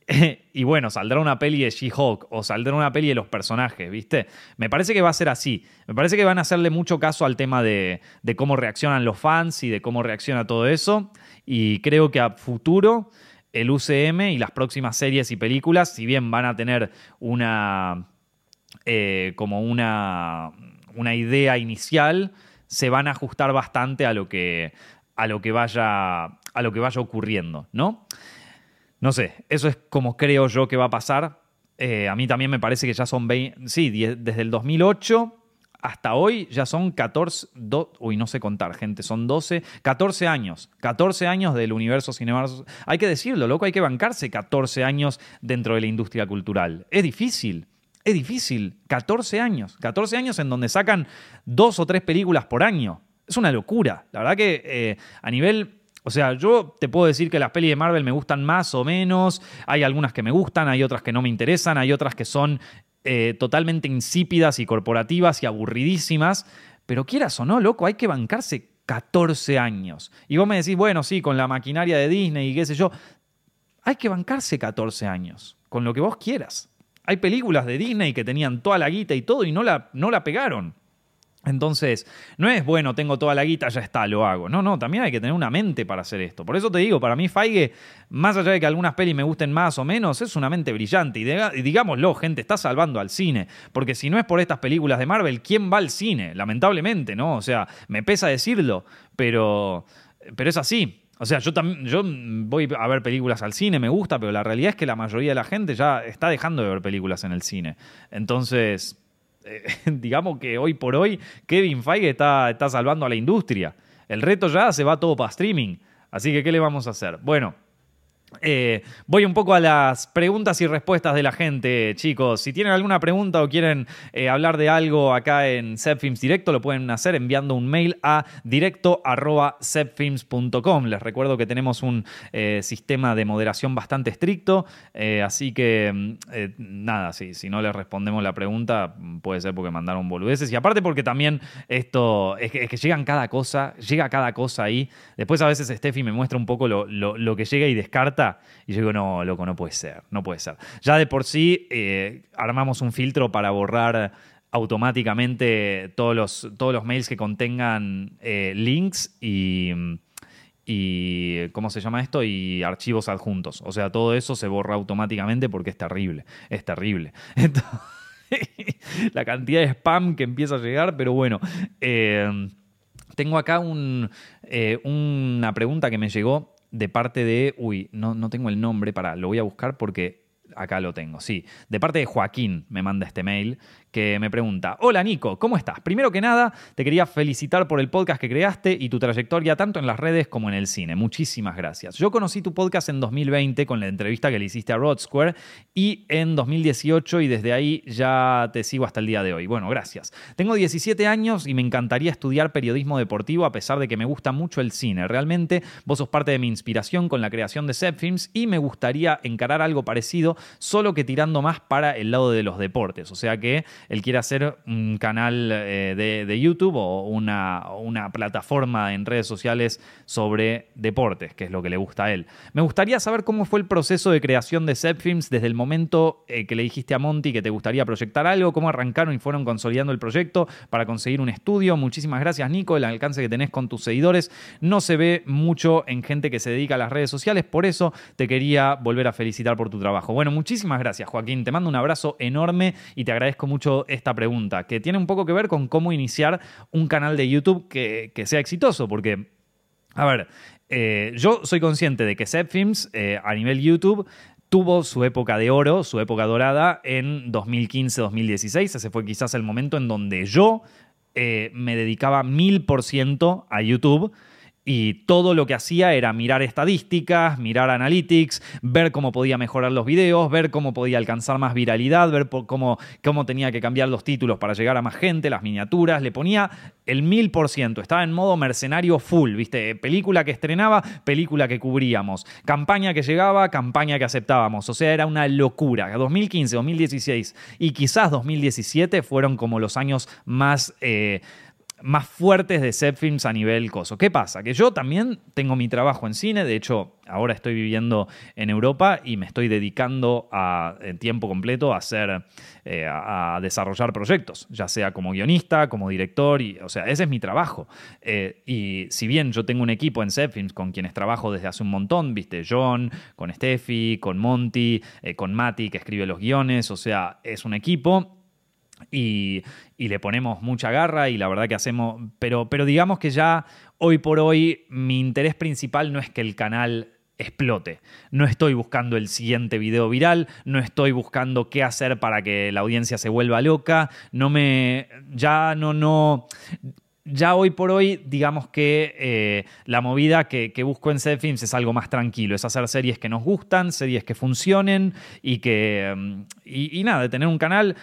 (laughs) y bueno, saldrá una peli de She-Hulk o saldrá una peli de los personajes, ¿viste? Me parece que va a ser así. Me parece que van a hacerle mucho caso al tema de, cómo reaccionan los fans y de cómo reacciona todo eso. Y creo que a futuro el UCM y las próximas series y películas, si bien van a tener una. Eh, como una, una idea inicial, se van a ajustar bastante a lo que, a lo que vaya. a lo que vaya ocurriendo, ¿no? No sé, eso es como creo yo que va a pasar. Eh, a mí también me parece que ya son 20, sí, desde el 2008 hasta hoy ya son 14, uy, no sé contar, gente, son 12, 14 años, 14 años del universo cinematográfico. Hay que decirlo, loco, hay que bancarse 14 años dentro de la industria cultural. Es difícil, es difícil, 14 años, 14 años en donde sacan dos o tres películas por año. Es una locura. La verdad que eh, a nivel o sea, yo te puedo decir que las pelis de Marvel me gustan más o menos, hay algunas que me gustan, hay otras que no me interesan, hay otras que son eh, totalmente insípidas y corporativas y aburridísimas, pero quieras o no, loco, hay que bancarse 14 años. Y vos me decís, bueno, sí, con la maquinaria de Disney y qué sé yo, hay que bancarse 14 años, con lo que vos quieras. Hay películas de Disney que tenían toda la guita y todo y no la, no la pegaron. Entonces, no es bueno, tengo toda la guita, ya está, lo hago. No, no, también hay que tener una mente para hacer esto. Por eso te digo, para mí Feige, más allá de que algunas pelis me gusten más o menos, es una mente brillante. Y, digámoslo, gente, está salvando al cine. Porque si no es por estas películas de Marvel, ¿quién va al cine? Lamentablemente, ¿no? O sea, me pesa decirlo, pero, pero es así. O sea, yo también yo voy a ver películas al cine, me gusta, pero la realidad es que la mayoría de la gente ya está dejando de ver películas en el cine. Entonces, (laughs) digamos que hoy por hoy Kevin Feige está, está salvando a la industria. El reto ya se va todo para streaming. Así que, ¿qué le vamos a hacer? Bueno, eh, voy un poco a las preguntas y respuestas de la gente, chicos. Si tienen alguna pregunta o quieren eh, hablar de algo acá en Zepfilms Directo, lo pueden hacer enviando un mail a directo.zepfilms.com. Les recuerdo que tenemos un eh, sistema de moderación bastante estricto, así que mm, nada, si no les respondemos la pregunta, puede ser porque mandaron boludeces. Y aparte porque también esto es que, llegan cada cosa, llega cada cosa ahí. Después a veces Steffi me muestra un poco lo que llega y descarta y yo digo, no, loco, no puede ser, no puede ser. Ya de por sí eh, armamos un filtro para borrar automáticamente todos los, todos los mails que contengan eh, links y, y ¿cómo se llama esto? Y archivos adjuntos. O sea, todo eso se borra automáticamente porque es terrible, es terrible. (laughs) la cantidad de spam que empieza a llegar, pero bueno. Eh, tengo acá una pregunta que me llegó de parte de. Uy, no, no tengo el nombre, para, lo voy a buscar porque acá lo tengo, sí. De parte de Joaquín me manda este mail que me pregunta, hola Nico, ¿cómo estás? Primero que nada, te quería felicitar por el podcast que creaste y tu trayectoria tanto en las redes como en el cine. Muchísimas gracias. Yo conocí tu podcast en 2020 con la entrevista que le hiciste a Rod Square y en 2018 y desde ahí ya te sigo hasta el día de hoy. Bueno, gracias. Tengo 17 años y me encantaría estudiar periodismo deportivo a pesar de que me gusta mucho el cine. Realmente vos sos parte de mi inspiración con la creación de Set Films y me gustaría encarar algo parecido, solo que tirando más para el lado de los deportes. O sea que él quiere hacer un canal eh, de, YouTube o una, una, plataforma en redes sociales sobre deportes, que es lo que le gusta a él. Me gustaría saber cómo fue el proceso de creación de Films desde el momento eh, que le dijiste a Monty que te gustaría proyectar algo, cómo arrancaron y fueron consolidando el proyecto para conseguir un estudio. Muchísimas gracias, Nico. El alcance que tenés con tus seguidores no se ve mucho en gente que se dedica a las redes sociales, por eso te quería volver a felicitar por tu trabajo. Bueno, muchísimas gracias, Joaquín. Te mando un abrazo enorme y te agradezco mucho esta pregunta, que tiene un poco que ver con cómo iniciar un canal de YouTube que, sea exitoso, porque, a ver, eh, yo soy consciente de que Zepfilms eh, a nivel YouTube tuvo su época de oro, su época dorada en 2015-2016. Ese fue quizás el momento en donde yo eh, me dedicaba mil por ciento a YouTube y todo lo que hacía era mirar estadísticas, mirar analytics, ver cómo podía mejorar los videos, ver cómo podía alcanzar más viralidad, ver cómo, cómo tenía que cambiar los títulos para llegar a más gente, las miniaturas. Le ponía el mil por ciento. Estaba en modo mercenario full, ¿viste? Película que estrenaba, película que cubríamos. Campaña que llegaba, campaña que aceptábamos. O sea, era una locura. 2015, 2016 y quizás 2017 fueron como los años más. Eh, más fuertes de set a nivel coso. ¿Qué pasa? Que yo también tengo mi trabajo en cine, de hecho ahora estoy viviendo en Europa y me estoy dedicando a en tiempo completo a hacer, eh, a, desarrollar proyectos, ya sea como guionista, como director, y, o sea, ese es mi trabajo. Eh, y si bien yo tengo un equipo en set con quienes trabajo desde hace un montón, viste, John, con Steffi, con Monty, eh, con Mati que escribe los guiones, o sea, es un equipo y, le ponemos mucha garra y la verdad que hacemos, pero, pero digamos que ya hoy por hoy mi interés principal no es que el canal explote. No estoy buscando el siguiente video viral, no estoy buscando qué hacer para que la audiencia se vuelva loca, no me, ya no, no, ya hoy por hoy, digamos que eh, la movida que, busco en Films es algo más tranquilo, es hacer series que nos gustan, series que funcionen y que, mm, y, y nada, tener un canal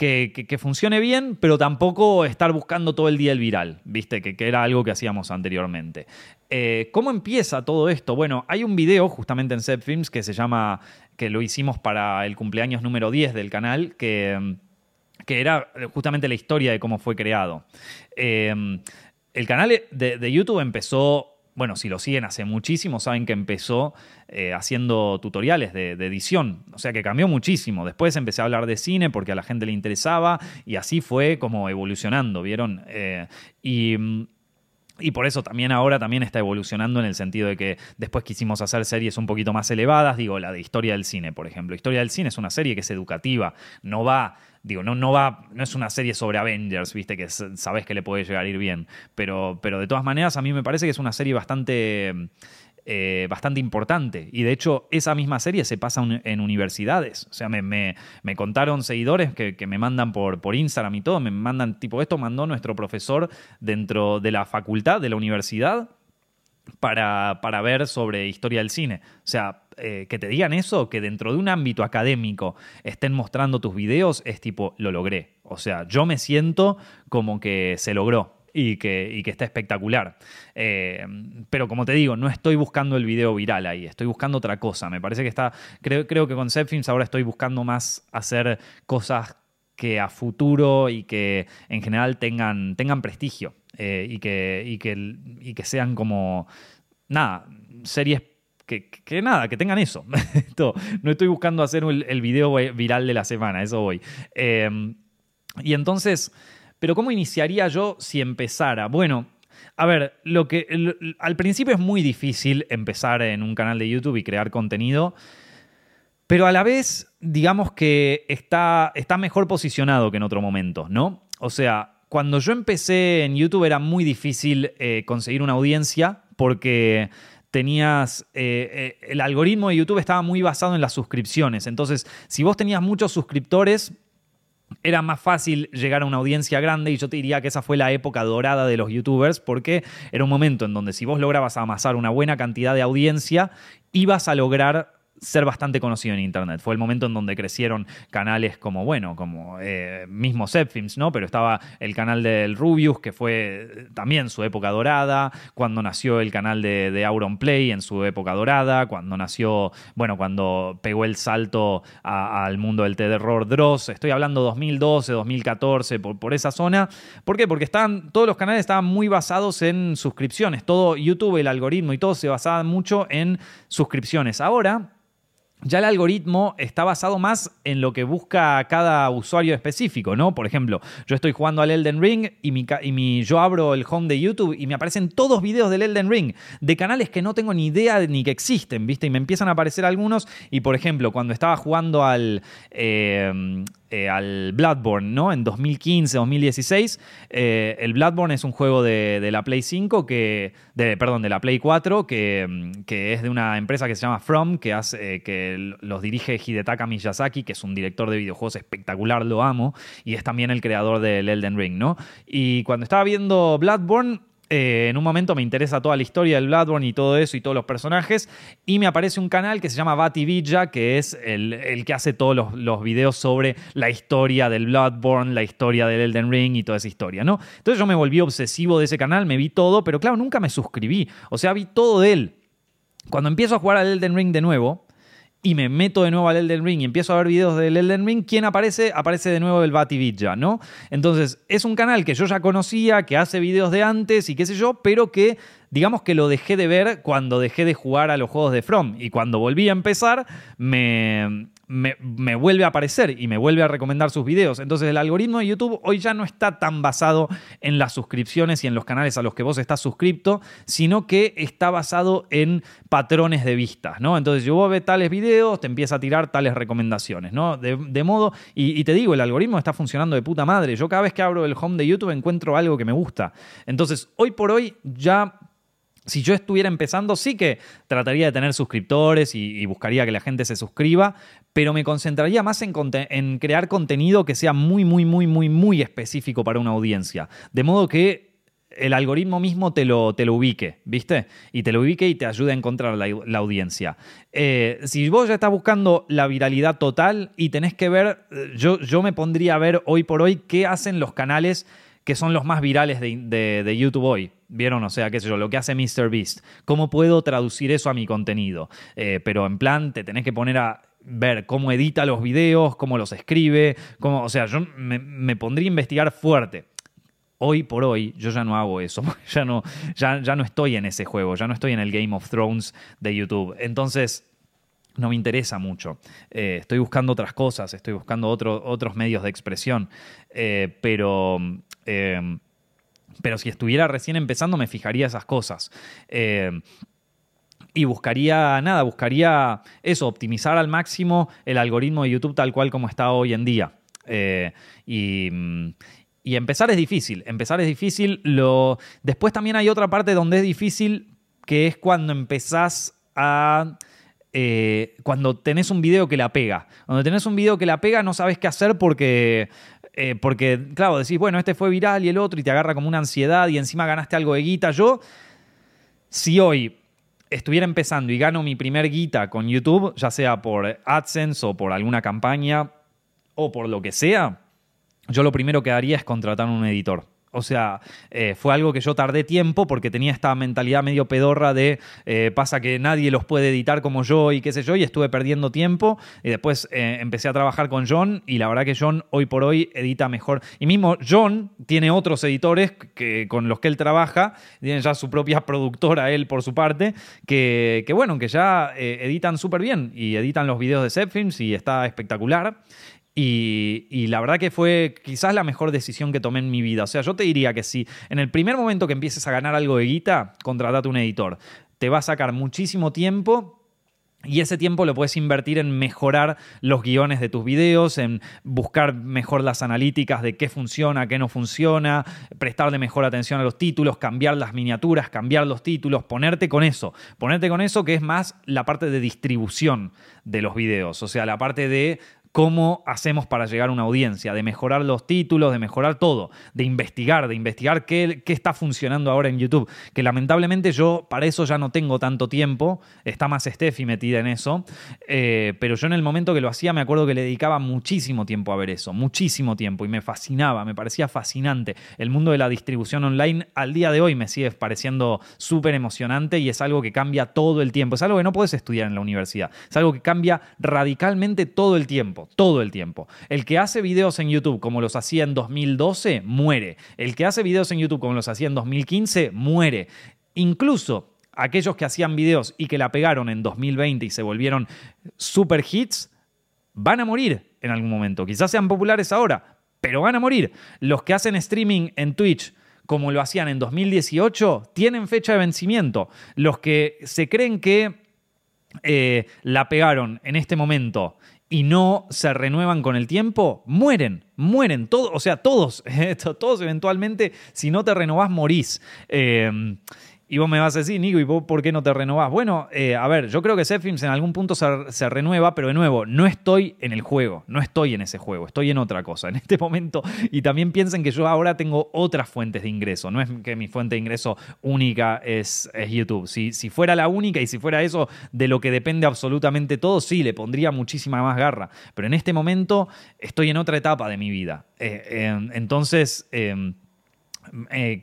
que, funcione bien, pero tampoco estar buscando todo el día el viral, ¿viste? Que, era algo que hacíamos anteriormente. Eh, ¿Cómo empieza todo esto? Bueno, hay un video justamente en Set Films que se llama, que lo hicimos para el cumpleaños número 10 del canal, que, que era justamente la historia de cómo fue creado. Eh, el canal de YouTube empezó bueno, si lo siguen hace muchísimo, saben que empezó eh, haciendo tutoriales de, edición, o sea que cambió muchísimo. Después empecé a hablar de cine porque a la gente le interesaba y así fue como evolucionando, ¿vieron? Eh, y y por eso también ahora también está evolucionando en el sentido de que después quisimos hacer series un poquito más elevadas, digo, la de Historia del Cine, por ejemplo. Historia del Cine es una serie que es educativa, no va, digo, no, no va, no es una serie sobre Avengers, viste, que sabes que le puede llegar a ir bien, pero, pero de todas maneras a mí me parece que es una serie bastante eh, bastante importante. Y de hecho, esa misma serie se pasa en universidades. O sea, me, me, contaron seguidores que, me mandan por, por Instagram y todo, me mandan tipo, esto mandó nuestro profesor dentro de la facultad, de la universidad, para, para, ver sobre historia del cine. O sea, eh, que te digan eso, que dentro de un ámbito académico estén mostrando tus videos, es tipo, lo logré. O sea, yo me siento como que se logró y que, está espectacular. Eh, pero como te digo, no estoy buscando el video viral ahí, estoy buscando otra cosa. Me parece que está, creo, creo que con Zepfilms ahora estoy buscando más hacer cosas que a futuro y que en general tengan, tengan prestigio eh, y, que, y, que, y que sean como, nada, series que, nada, que tengan eso. (laughs) no estoy buscando hacer el, video viral de la semana, eso voy. Eh, y entonces pero ¿cómo iniciaría yo si empezara? Bueno, A ver, lo que al principio es muy difícil empezar en un canal de YouTube y crear contenido, pero a la vez, digamos que está, está mejor posicionado que en otro momento, ¿no? O sea, cuando yo empecé en YouTube era muy difícil eh, conseguir una audiencia porque tenías, eh, eh, el algoritmo de YouTube estaba muy basado en las suscripciones. Entonces, si vos tenías muchos suscriptores, era más fácil llegar a una audiencia grande y yo te diría que esa fue la época dorada de los youtubers porque era un momento en donde si vos lograbas amasar una buena cantidad de audiencia, ibas a lograr ser bastante conocido en Internet. Fue el momento en donde crecieron canales como, bueno, como eh, mismo Zepfilms, ¿no? Pero estaba el canal del Rubius, que fue eh, también su época dorada, cuando nació el canal de, de Auron Play en su época dorada, cuando nació, bueno, cuando pegó el salto al mundo del terror Dross. Estoy hablando 2012, 2014, por, por esa zona. ¿Por qué? Porque estaban, todos los canales estaban muy basados en suscripciones. Todo YouTube, el algoritmo y todo se basaba mucho en suscripciones. Ahora ya el algoritmo está basado más en lo que busca cada usuario específico, ¿no? Por ejemplo, yo estoy jugando al Elden Ring y, mi, yo abro el home de YouTube y me aparecen todos videos del Elden Ring de canales que no tengo ni idea ni que existen, ¿viste? Y me empiezan a aparecer algunos y, por ejemplo, cuando estaba jugando al... Eh, eh, al Bloodborne, ¿no? En 2015, 2016. Eh, el Bloodborne es un juego de, la Play 5, que, perdón, de la Play 4, que, que, es de una empresa que se llama From, que, hace, que los dirige Hidetaka Miyazaki, que es un director de videojuegos espectacular, lo amo, y es también el creador del Elden Ring, ¿no? Y cuando estaba viendo Bloodborne, eh, en un momento me interesa toda la historia del Bloodborne y todo eso y todos los personajes. Y me aparece un canal que se llama Bati Villa, que es el, que hace todos los, los, videos sobre la historia del Bloodborne, la historia del Elden Ring y toda esa historia, ¿no? Entonces yo me volví obsesivo de ese canal, me vi todo, pero claro, nunca me suscribí. O sea, vi todo de él. Cuando empiezo a jugar al Elden Ring de nuevo, y me meto de nuevo al Elden Ring y empiezo a ver videos del Elden Ring, ¿quién aparece? Aparece de nuevo el Bativilla, ¿no? Entonces, es un canal que yo ya conocía, que hace videos de antes y qué sé yo, pero que digamos que lo dejé de ver cuando dejé de jugar a los juegos de From. Y cuando volví a empezar, me, me, vuelve a aparecer y me vuelve a recomendar sus videos. Entonces el algoritmo de YouTube hoy ya no está tan basado en las suscripciones y en los canales a los que vos estás suscripto, sino que está basado en patrones de vistas, ¿no? Entonces yo veo tales videos, te empieza a tirar tales recomendaciones, ¿no? De, modo, y te digo, el algoritmo está funcionando de puta madre. Yo cada vez que abro el home de YouTube encuentro algo que me gusta. Entonces, hoy por hoy ya si yo estuviera empezando, sí que trataría de tener suscriptores y, buscaría que la gente se suscriba, pero me concentraría más en, crear contenido que sea muy, muy, muy, muy, muy específico para una audiencia. De modo que el algoritmo mismo te lo, te lo ubique, ¿viste? Y te lo ubique y te ayude a encontrar la, audiencia. Eh, si vos ya estás buscando la viralidad total y tenés que ver, eh, yo, yo me pondría a ver hoy por hoy qué hacen los canales que son los más virales de, YouTube hoy. ¿Vieron? O sea, qué sé yo, lo que hace MrBeast. ¿Cómo puedo traducir eso a mi contenido? Eh, pero en plan, te tenés que poner a ver cómo edita los videos, cómo los escribe, cómo, o sea, yo me, pondría a investigar fuerte. Hoy por hoy yo ya no hago eso, (laughs) ya no, ya, ya no estoy en ese juego, ya no estoy en el Game of Thrones de YouTube. Entonces, no me interesa mucho. Eh, estoy buscando otras cosas, estoy buscando otros medios de expresión, eh, pero, eh, pero si estuviera recién empezando me fijaría esas cosas. y buscaría, nada, buscaría eso, optimizar al máximo el algoritmo de YouTube tal cual como está hoy en día. y, y empezar es difícil, empezar es difícil. Después también hay otra parte donde es difícil, que es cuando empezás a eh, cuando tenés un video que la pega. Cuando tenés un video que la pega no sabes qué hacer porque, eh, porque, claro, decís, bueno, este fue viral y el otro y te agarra como una ansiedad y encima ganaste algo de guita. Yo, si hoy estuviera empezando y gano mi primer guita con YouTube, ya sea por AdSense o por alguna campaña o por lo que sea, yo lo primero que haría es contratar un editor. O sea, eh, fue algo que yo tardé tiempo porque tenía esta mentalidad medio pedorra de eh, pasa que nadie los puede editar como yo y qué sé yo, y estuve perdiendo tiempo. Y después eh, empecé a trabajar con John y la verdad que John hoy por hoy edita mejor. Y mismo John tiene otros editores que, con los que él trabaja, tiene ya su propia productora él por su parte, que, que bueno, que ya editan súper bien y editan los videos de Zepfilms y está espectacular. Y, la verdad que fue quizás la mejor decisión que tomé en mi vida. O sea, yo te diría que si en el primer momento que empieces a ganar algo de guita, contratate un editor. Te va a sacar muchísimo tiempo y ese tiempo lo puedes invertir en mejorar los guiones de tus videos, en buscar mejor las analíticas de qué funciona, qué no funciona, prestarle mejor atención a los títulos, cambiar las miniaturas, cambiar los títulos, ponerte con eso. Ponerte con eso que es más la parte de distribución de los videos, o sea, la parte de cómo hacemos para llegar a una audiencia, de mejorar los títulos, de mejorar todo, de investigar, de investigar qué, está funcionando ahora en YouTube. Que lamentablemente yo para eso ya no tengo tanto tiempo, está más Steffi metida en eso, eh, pero yo en el momento que lo hacía me acuerdo que le dedicaba muchísimo tiempo a ver eso, muchísimo tiempo, y me fascinaba, me parecía fascinante. El mundo de la distribución online al día de hoy me sigue pareciendo súper emocionante y es algo que cambia todo el tiempo, es algo que no puedes estudiar en la universidad, es algo que cambia radicalmente todo el tiempo todo el tiempo. El que hace videos en YouTube como los hacía en 2012, muere. El que hace videos en YouTube como los hacía en 2015, muere. Incluso aquellos que hacían videos y que la pegaron en 2020 y se volvieron super hits, van a morir en algún momento. Quizás sean populares ahora, pero van a morir. Los que hacen streaming en Twitch como lo hacían en 2018, tienen fecha de vencimiento. Los que se creen que eh, la pegaron en este momento y no se renuevan con el tiempo, mueren, mueren, todos, o sea, todos, (laughs) todos eventualmente, si no te renovás, morís. Eh, y vos me vas a decir, Nico, ¿y vos por qué no te renovás? Bueno, eh, a ver, yo creo que Zepfilms en algún punto se, renueva, pero de nuevo, no estoy en el juego, no estoy en ese juego, estoy en otra cosa en este (laughs) momento. Y también piensen que yo ahora tengo otras fuentes de ingreso, no es que mi fuente de ingreso única es, YouTube. Si, si fuera la única y si fuera eso de lo que depende absolutamente todo, sí, le pondría muchísima más garra. Pero en este momento estoy en otra etapa de mi vida. Eh, entonces... Eh,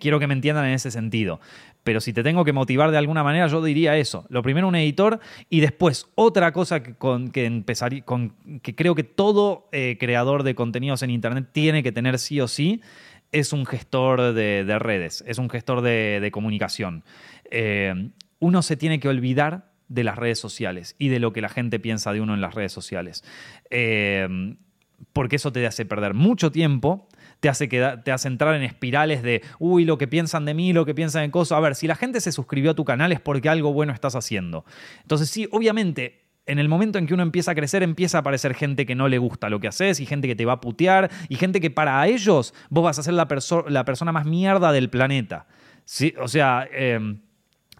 quiero que me entiendan en ese sentido pero si te tengo que motivar de alguna manera, yo diría eso. Lo primero un editor y después otra cosa que, con, que, con, que creo que todo eh, creador de contenidos en Internet tiene que tener sí o sí, es un gestor de, redes, es un gestor de, comunicación. Eh, uno se tiene que olvidar de las redes sociales y de lo que la gente piensa de uno en las redes sociales. Eh, porque eso te hace perder mucho tiempo te hace, te hace entrar en espirales de, uy, lo que piensan de mí, lo que piensan en cosas. A ver, si la gente se suscribió a tu canal es porque algo bueno estás haciendo. Entonces sí, obviamente en el momento en que uno empieza a crecer, empieza a aparecer gente que no le gusta lo que haces y gente que te va a putear y gente que para ellos vos vas a ser la, la persona más mierda del planeta. ¿Sí? O sea, em,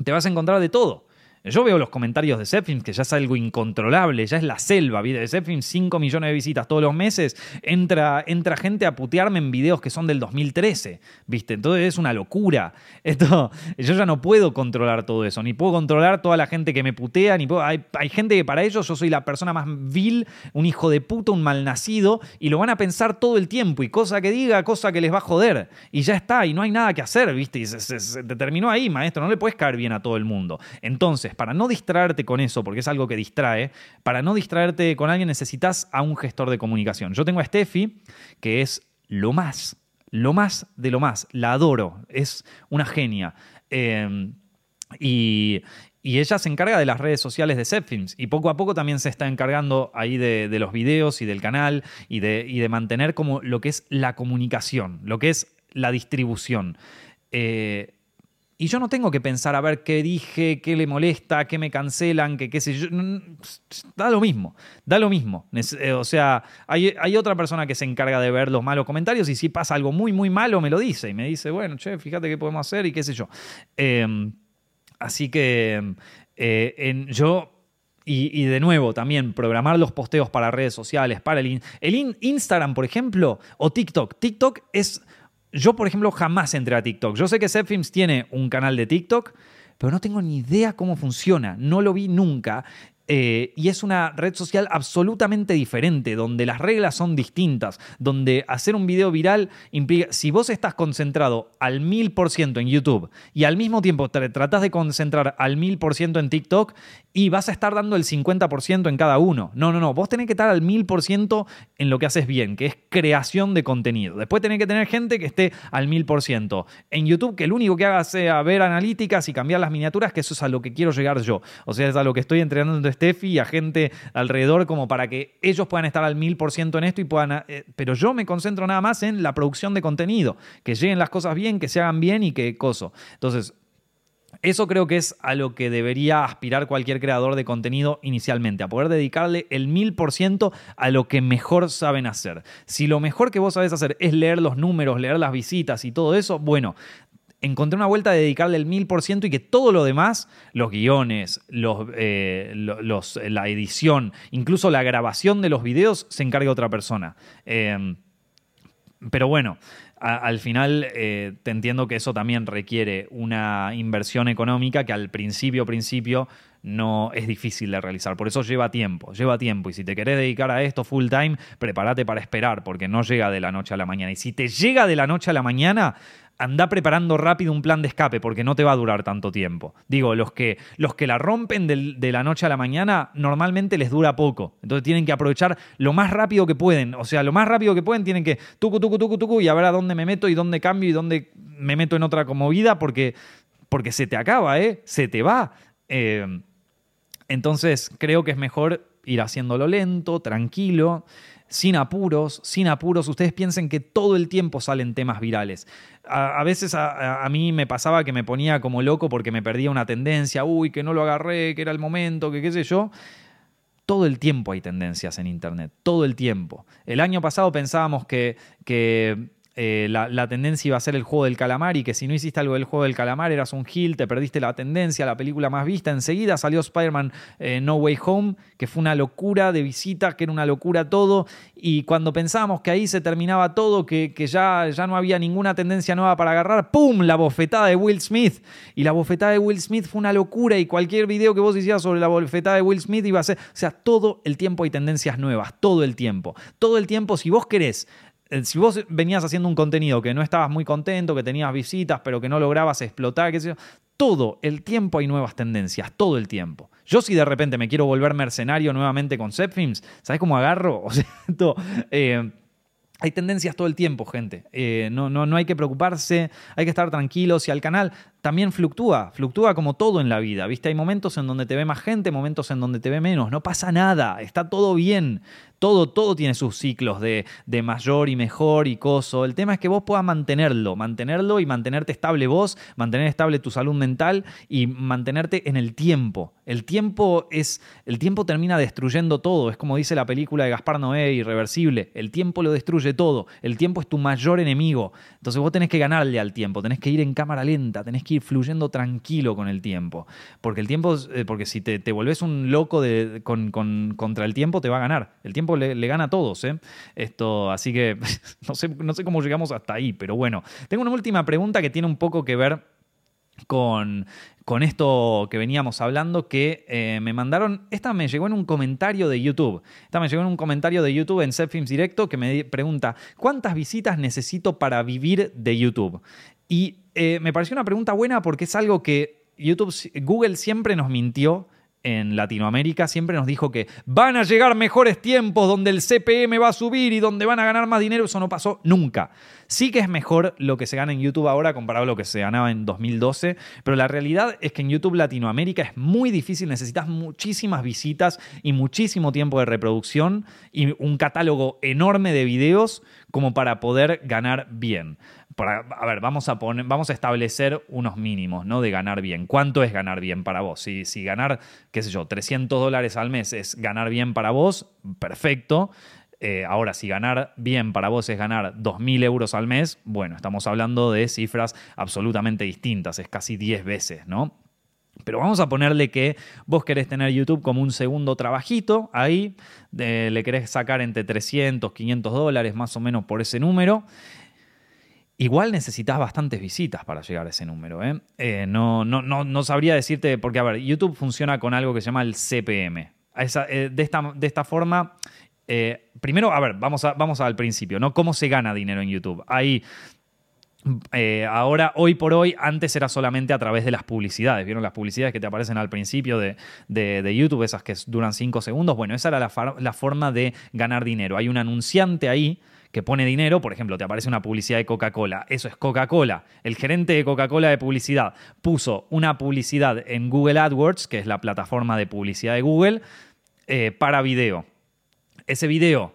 te vas a encontrar de todo. Yo veo los comentarios de Zepfilms, que ya es algo incontrolable, ya es la selva. De Zepfilms, 5 millones de visitas todos los meses. Entra, entra gente a putearme en videos que son del 2013, ¿viste? Entonces es una locura. (laughs) Esto, yo ya no puedo controlar todo eso, ni puedo controlar toda la gente que me putea, ni hay, hay gente que para ellos yo soy la persona más vil, un hijo de puta, un malnacido, y lo van a pensar todo el tiempo, y cosa que diga, cosa que les va a joder. Y ya está, y no hay nada que hacer, ¿viste? Y se te terminó ahí, maestro, no le puedes caer bien a todo el mundo. Entonces, para no distraerte con eso, porque es algo que distrae, para no distraerte con alguien necesitas a un gestor de comunicación. Yo tengo a Steffi, que es lo más, lo más de lo más. La adoro, es una genia. Em, y, ella se encarga de las redes sociales de Zepfilms y poco a poco también se está encargando ahí de, los videos y del canal y de, mantener como lo que es la comunicación, lo que es la distribución. Eh, y yo no tengo que pensar a ver qué dije, qué le molesta, qué me cancelan, qué qué sé yo. Da lo mismo, da lo mismo. Eh, o sea, hay, otra persona que se encarga de ver los malos comentarios y si pasa algo muy, muy malo me lo dice y me dice, bueno, che, fíjate qué podemos hacer y qué sé yo. Em, así que eh, yo y, de nuevo, también programar los posteos para redes sociales, para el, el Instagram, por ejemplo, o TikTok. TikTok es yo, por ejemplo, jamás entré a TikTok. Yo sé que Zepfilms tiene un canal de TikTok, pero no tengo ni idea cómo funciona. No lo vi nunca. Eh, y es una red social absolutamente diferente, donde las reglas son distintas, donde hacer un video viral implica, si vos estás concentrado al mil por ciento en YouTube y al mismo tiempo te tratás de concentrar al mil por ciento en TikTok y vas a estar dando el 50% en cada uno. No, no, no, vos tenés que estar al mil por ciento en lo que haces bien, que es creación de contenido. Después tenés que tener gente que esté al mil por ciento. En YouTube, que el único que haga sea ver analíticas y cambiar las miniaturas, que eso es a lo que quiero llegar yo. O sea, es a lo que estoy entrenando Steffi y a gente alrededor como para que ellos puedan estar al mil por ciento en esto y puedan... Eh, pero yo me concentro nada más en la producción de contenido, que lleguen las cosas bien, que se hagan bien y que coso. Entonces, eso creo que es a lo que debería aspirar cualquier creador de contenido inicialmente, a poder dedicarle el mil por ciento a lo que mejor saben hacer. Si lo mejor que vos sabés hacer es leer los números, leer las visitas y todo eso, bueno, encontré una vuelta de dedicarle el mil por ciento y que todo lo demás, los guiones, los, eh, la edición, incluso la grabación de los videos, se encargue otra persona. Em, pero bueno, al final eh, te entiendo que eso también requiere una inversión económica que al principio, principio, no es difícil de realizar. Por eso lleva tiempo, lleva tiempo. Y si te querés dedicar a esto full time, prepárate para esperar, porque no llega de la noche a la mañana. Y si te llega de la noche a la mañana, anda preparando rápido un plan de escape porque no te va a durar tanto tiempo. Digo, los que, los que la rompen de, la noche a la mañana normalmente les dura poco. Entonces tienen que aprovechar lo más rápido que pueden. O sea, lo más rápido que pueden tienen que tucu, tucu, tucu, tucu y a ver a dónde me meto y dónde cambio y dónde me meto en otra como vida porque, porque se te acaba, ¿eh? Se te va. Eh, entonces creo que es mejor ir haciéndolo lento, tranquilo sin apuros, sin apuros. Ustedes piensen que todo el tiempo salen temas virales. A, veces a, mí me pasaba que me ponía como loco porque me perdía una tendencia, uy, que no lo agarré, que era el momento, que qué sé yo. Todo el tiempo hay tendencias en Internet, todo el tiempo. El año pasado pensábamos que, que eh, la, tendencia iba a ser el juego del calamar y que si no hiciste algo del juego del calamar eras un heel, te perdiste la tendencia, la película más vista. Enseguida salió Spider-Man eh, No Way Home, que fue una locura de visitas, que era una locura todo. Y cuando pensábamos que ahí se terminaba todo, que, que ya, ya no había ninguna tendencia nueva para agarrar, ¡pum! La bofetada de Will Smith. Y la bofetada de Will Smith fue una locura y cualquier video que vos hicieras sobre la bofetada de Will Smith iba a ser... O sea, todo el tiempo hay tendencias nuevas, todo el tiempo. Todo el tiempo, si vos querés si vos venías haciendo un contenido que no estabas muy contento, que tenías visitas, pero que no lograbas explotar, qué todo el tiempo hay nuevas tendencias, todo el tiempo. Yo si de repente me quiero volver mercenario nuevamente con Zepfilms, ¿sabes cómo agarro? (laughs) O sea, eh, hay tendencias todo el tiempo, gente. Eh, no, no, no hay que preocuparse, hay que estar tranquilos y al canal también fluctúa, fluctúa como todo en la vida, ¿viste? Hay momentos en donde te ve más gente, momentos en donde te ve menos, no pasa nada, está todo bien, todo, todo tiene sus ciclos de, de mayor y mejor y coso. El tema es que vos puedas mantenerlo, mantenerlo y mantenerte estable vos, mantener estable tu salud mental y mantenerte en el tiempo. El tiempo es, el tiempo termina destruyendo todo, es como dice la película de Gaspar Noé, Irreversible, el tiempo lo destruye todo, el tiempo es tu mayor enemigo. Entonces vos tenés que ganarle al tiempo, tenés que ir en cámara lenta, tenés que ir fluyendo tranquilo con el tiempo. Porque el tiempo, eh, porque si te, te volvés un loco de, con, contra el tiempo, te va a ganar. El tiempo le, gana a todos. ¿eh? Esto, así que (laughs) no sé, no sé cómo llegamos hasta ahí, pero bueno. Tengo una última pregunta que tiene un poco que ver con, con esto que veníamos hablando, que eh, me mandaron, esta me llegó en un comentario de YouTube, esta me llegó en un comentario de YouTube en Films Directo que me pregunta, ¿cuántas visitas necesito para vivir de YouTube? Y eh, me pareció una pregunta buena porque es algo que YouTube, Google siempre nos mintió en Latinoamérica siempre nos dijo que van a llegar mejores tiempos donde el CPM va a subir y donde van a ganar más dinero. Eso no pasó nunca. Sí que es mejor lo que se gana en YouTube ahora comparado a lo que se ganaba en 2012, pero la realidad es que en YouTube Latinoamérica es muy difícil, necesitas muchísimas visitas y muchísimo tiempo de reproducción y un catálogo enorme de videos como para poder ganar bien a ver, vamos a, poner, vamos a establecer unos mínimos, ¿no? De ganar bien. ¿Cuánto es ganar bien para vos? Si, si ganar, qué sé yo, 300 dólares al mes es ganar bien para vos, perfecto. Eh, ahora, si ganar bien para vos es ganar 2.000 euros al mes, bueno, estamos hablando de cifras absolutamente distintas, es casi 10 veces, ¿no? Pero vamos a ponerle que vos querés tener YouTube como un segundo trabajito, ahí le querés sacar entre 300, 500 dólares más o menos por ese número. Igual necesitas bastantes visitas para llegar a ese número. ¿eh? Eh, no, no, no, sabría decirte, porque a ver, YouTube funciona con algo que se llama el CPM. Eh, de, esta, de esta forma, primero, a ver, vamos, a, vamos al principio, ¿no? ¿Cómo se gana dinero en YouTube? Hay ahora, hoy por hoy, antes era solamente a través de las publicidades. ¿Vieron las publicidades que te aparecen al principio de, YouTube, esas que duran 5 segundos? Bueno, esa era la, la, forma de ganar dinero. Hay un anunciante ahí que pone dinero, por ejemplo, te aparece una publicidad de Coca-Cola, eso es Coca-Cola. El gerente de Coca-Cola de publicidad puso una publicidad en Google AdWords, que es la plataforma de publicidad de Google, eh, para video. Ese video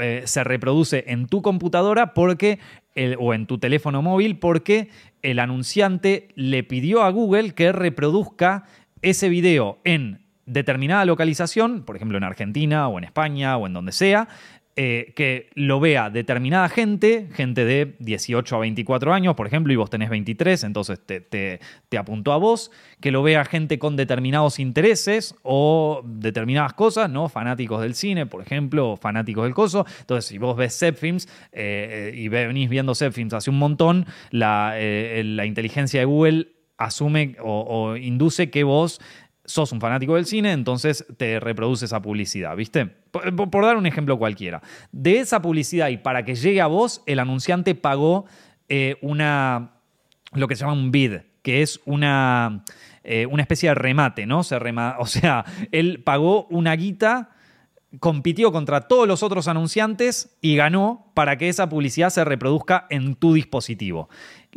eh, se reproduce en tu computadora porque o en tu teléfono móvil porque el anunciante le pidió a Google que reproduzca ese video en determinada localización, por ejemplo en Argentina o en España o en donde sea, eh, que lo vea determinada gente, gente de 18 a 24 años, por ejemplo, y vos tenés 23, entonces te, te, apuntó a vos, que lo vea gente con determinados intereses o determinadas cosas, ¿no? Fanáticos del cine, por ejemplo, fanáticos del coso. Entonces, si vos ves Zepfilms eh, y venís viendo Zepfilms hace un montón, eh, la inteligencia de Google asume o induce que vos sos un fanático del cine, entonces te reproduce esa publicidad, ¿viste? Por, dar un ejemplo cualquiera. De esa publicidad y para que llegue a vos, el anunciante pagó eh, una, lo que se llama un bid, que es una, eh, una especie de remate, ¿no? Se (laughs) o sea, él pagó una guita compitió contra todos los otros anunciantes y ganó para que esa publicidad se reproduzca en tu dispositivo.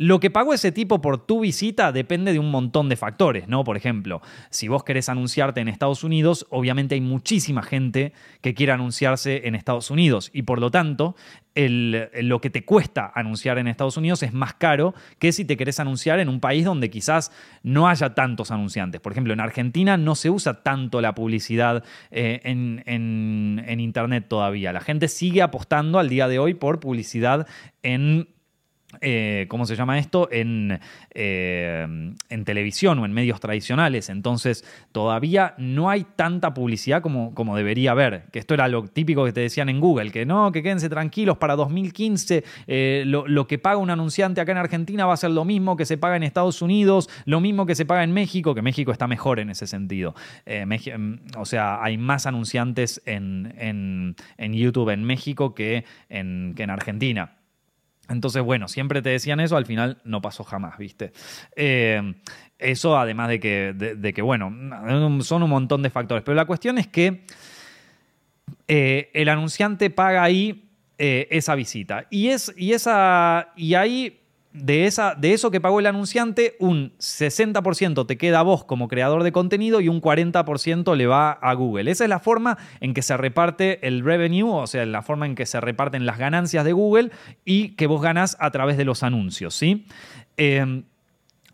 Lo que pagó ese tipo por tu visita depende de un montón de factores, ¿no? Por ejemplo, si vos querés anunciarte en Estados Unidos, obviamente hay muchísima gente que quiere anunciarse en Estados Unidos y por lo tanto lo que te cuesta anunciar en Estados Unidos es más caro que si te querés anunciar en un país donde quizás no haya tantos anunciantes. Por ejemplo, en Argentina no se usa tanto la publicidad eh, en, en Internet todavía. La gente sigue apostando al día de hoy por publicidad en eh, ¿cómo se llama esto? En, eh, en, televisión o en medios tradicionales. Entonces, todavía no hay tanta publicidad como, como, debería haber. Que esto era lo típico que te decían en Google, que no, que quédense tranquilos para 2015. Eh, lo, que paga un anunciante acá en Argentina va a ser lo mismo que se paga en Estados Unidos, lo mismo que se paga en México, que México está mejor en ese sentido. o sea, hay más anunciantes en, en, en YouTube en México que en, que en Argentina. Entonces, bueno, siempre te decían eso, al final no pasó jamás, ¿viste? Eh, eso además de que, de, que, bueno, son un montón de factores. Pero la cuestión es que eh, el anunciante paga ahí eh, esa visita. Y, es, y, esa, y ahí de, esa, de eso que pagó el anunciante, un 60% te queda a vos como creador de contenido y un 40% le va a Google. Esa es la forma en que se reparte el revenue, o sea, la forma en que se reparten las ganancias de Google y que vos ganás a través de los anuncios, ¿sí? Em,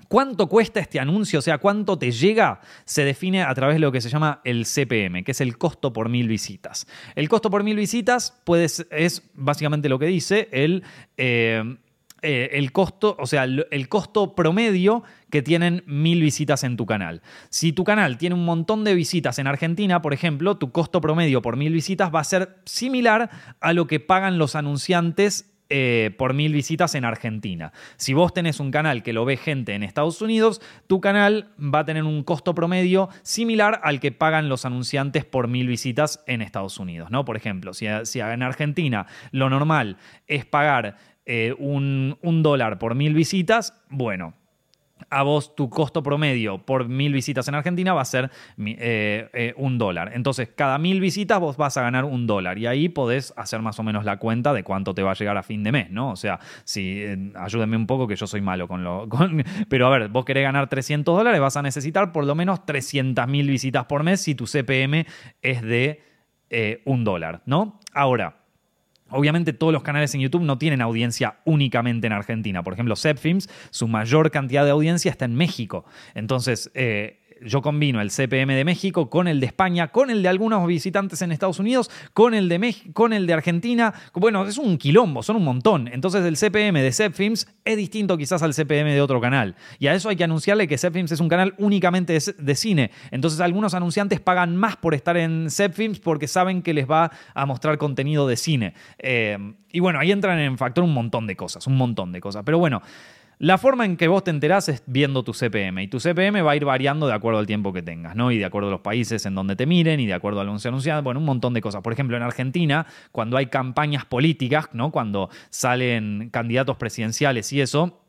¿Cuánto cuesta este anuncio? O sea, ¿cuánto te llega? Se define a través de lo que se llama el CPM, que es el costo por mil visitas. El costo por mil visitas es básicamente lo que dice el, em, eh, el costo, o sea, el, costo promedio que tienen mil visitas en tu canal. Si tu canal tiene un montón de visitas en Argentina, por ejemplo, tu costo promedio por mil visitas va a ser similar a lo que pagan los anunciantes eh, por mil visitas en Argentina. Si vos tenés un canal que lo ve gente en Estados Unidos, tu canal va a tener un costo promedio similar al que pagan los anunciantes por mil visitas en Estados Unidos. ¿no? Por ejemplo, si, si en Argentina lo normal es pagar eh, un, dólar por mil visitas, bueno, a vos tu costo promedio por mil visitas en Argentina va a ser eh, eh, un dólar. Entonces, cada mil visitas vos vas a ganar un dólar y ahí podés hacer más o menos la cuenta de cuánto te va a llegar a fin de mes, ¿no? O sea, si ayúdenme un poco que yo soy malo con lo... (laughs) pero a ver, vos querés ganar 300 dólares, vas a necesitar por lo menos 300 mil visitas por mes si tu CPM es de un dólar, ¿no? Ahora, Obviamente todos los canales en YouTube no tienen audiencia únicamente en Argentina. Por ejemplo, Zepfilms, su mayor cantidad de audiencia está en México. Entonces, eh, yo combino el CPM de México con el de España, con el de algunos visitantes en Estados Unidos, con el de, con el de Argentina. Bueno, es un quilombo, son un montón. Entonces el CPM de Zepfilms es distinto quizás al CPM de otro canal. Y a eso hay que anunciarle que Zepfilms es un canal únicamente de, cine. Entonces algunos anunciantes pagan más por estar en Zepfilms porque saben que les va a mostrar contenido de cine. Eh, y bueno, ahí entran en factor un montón de cosas, un montón de cosas. Pero bueno. La forma en que vos te enterás es viendo tu CPM y tu CPM va a ir variando de acuerdo al tiempo que tengas, ¿no? Y de acuerdo a los países en donde te miren y de acuerdo a lo anunciado, bueno, un montón de cosas. Por ejemplo, en Argentina, cuando hay campañas políticas, ¿no? Cuando salen candidatos presidenciales y eso,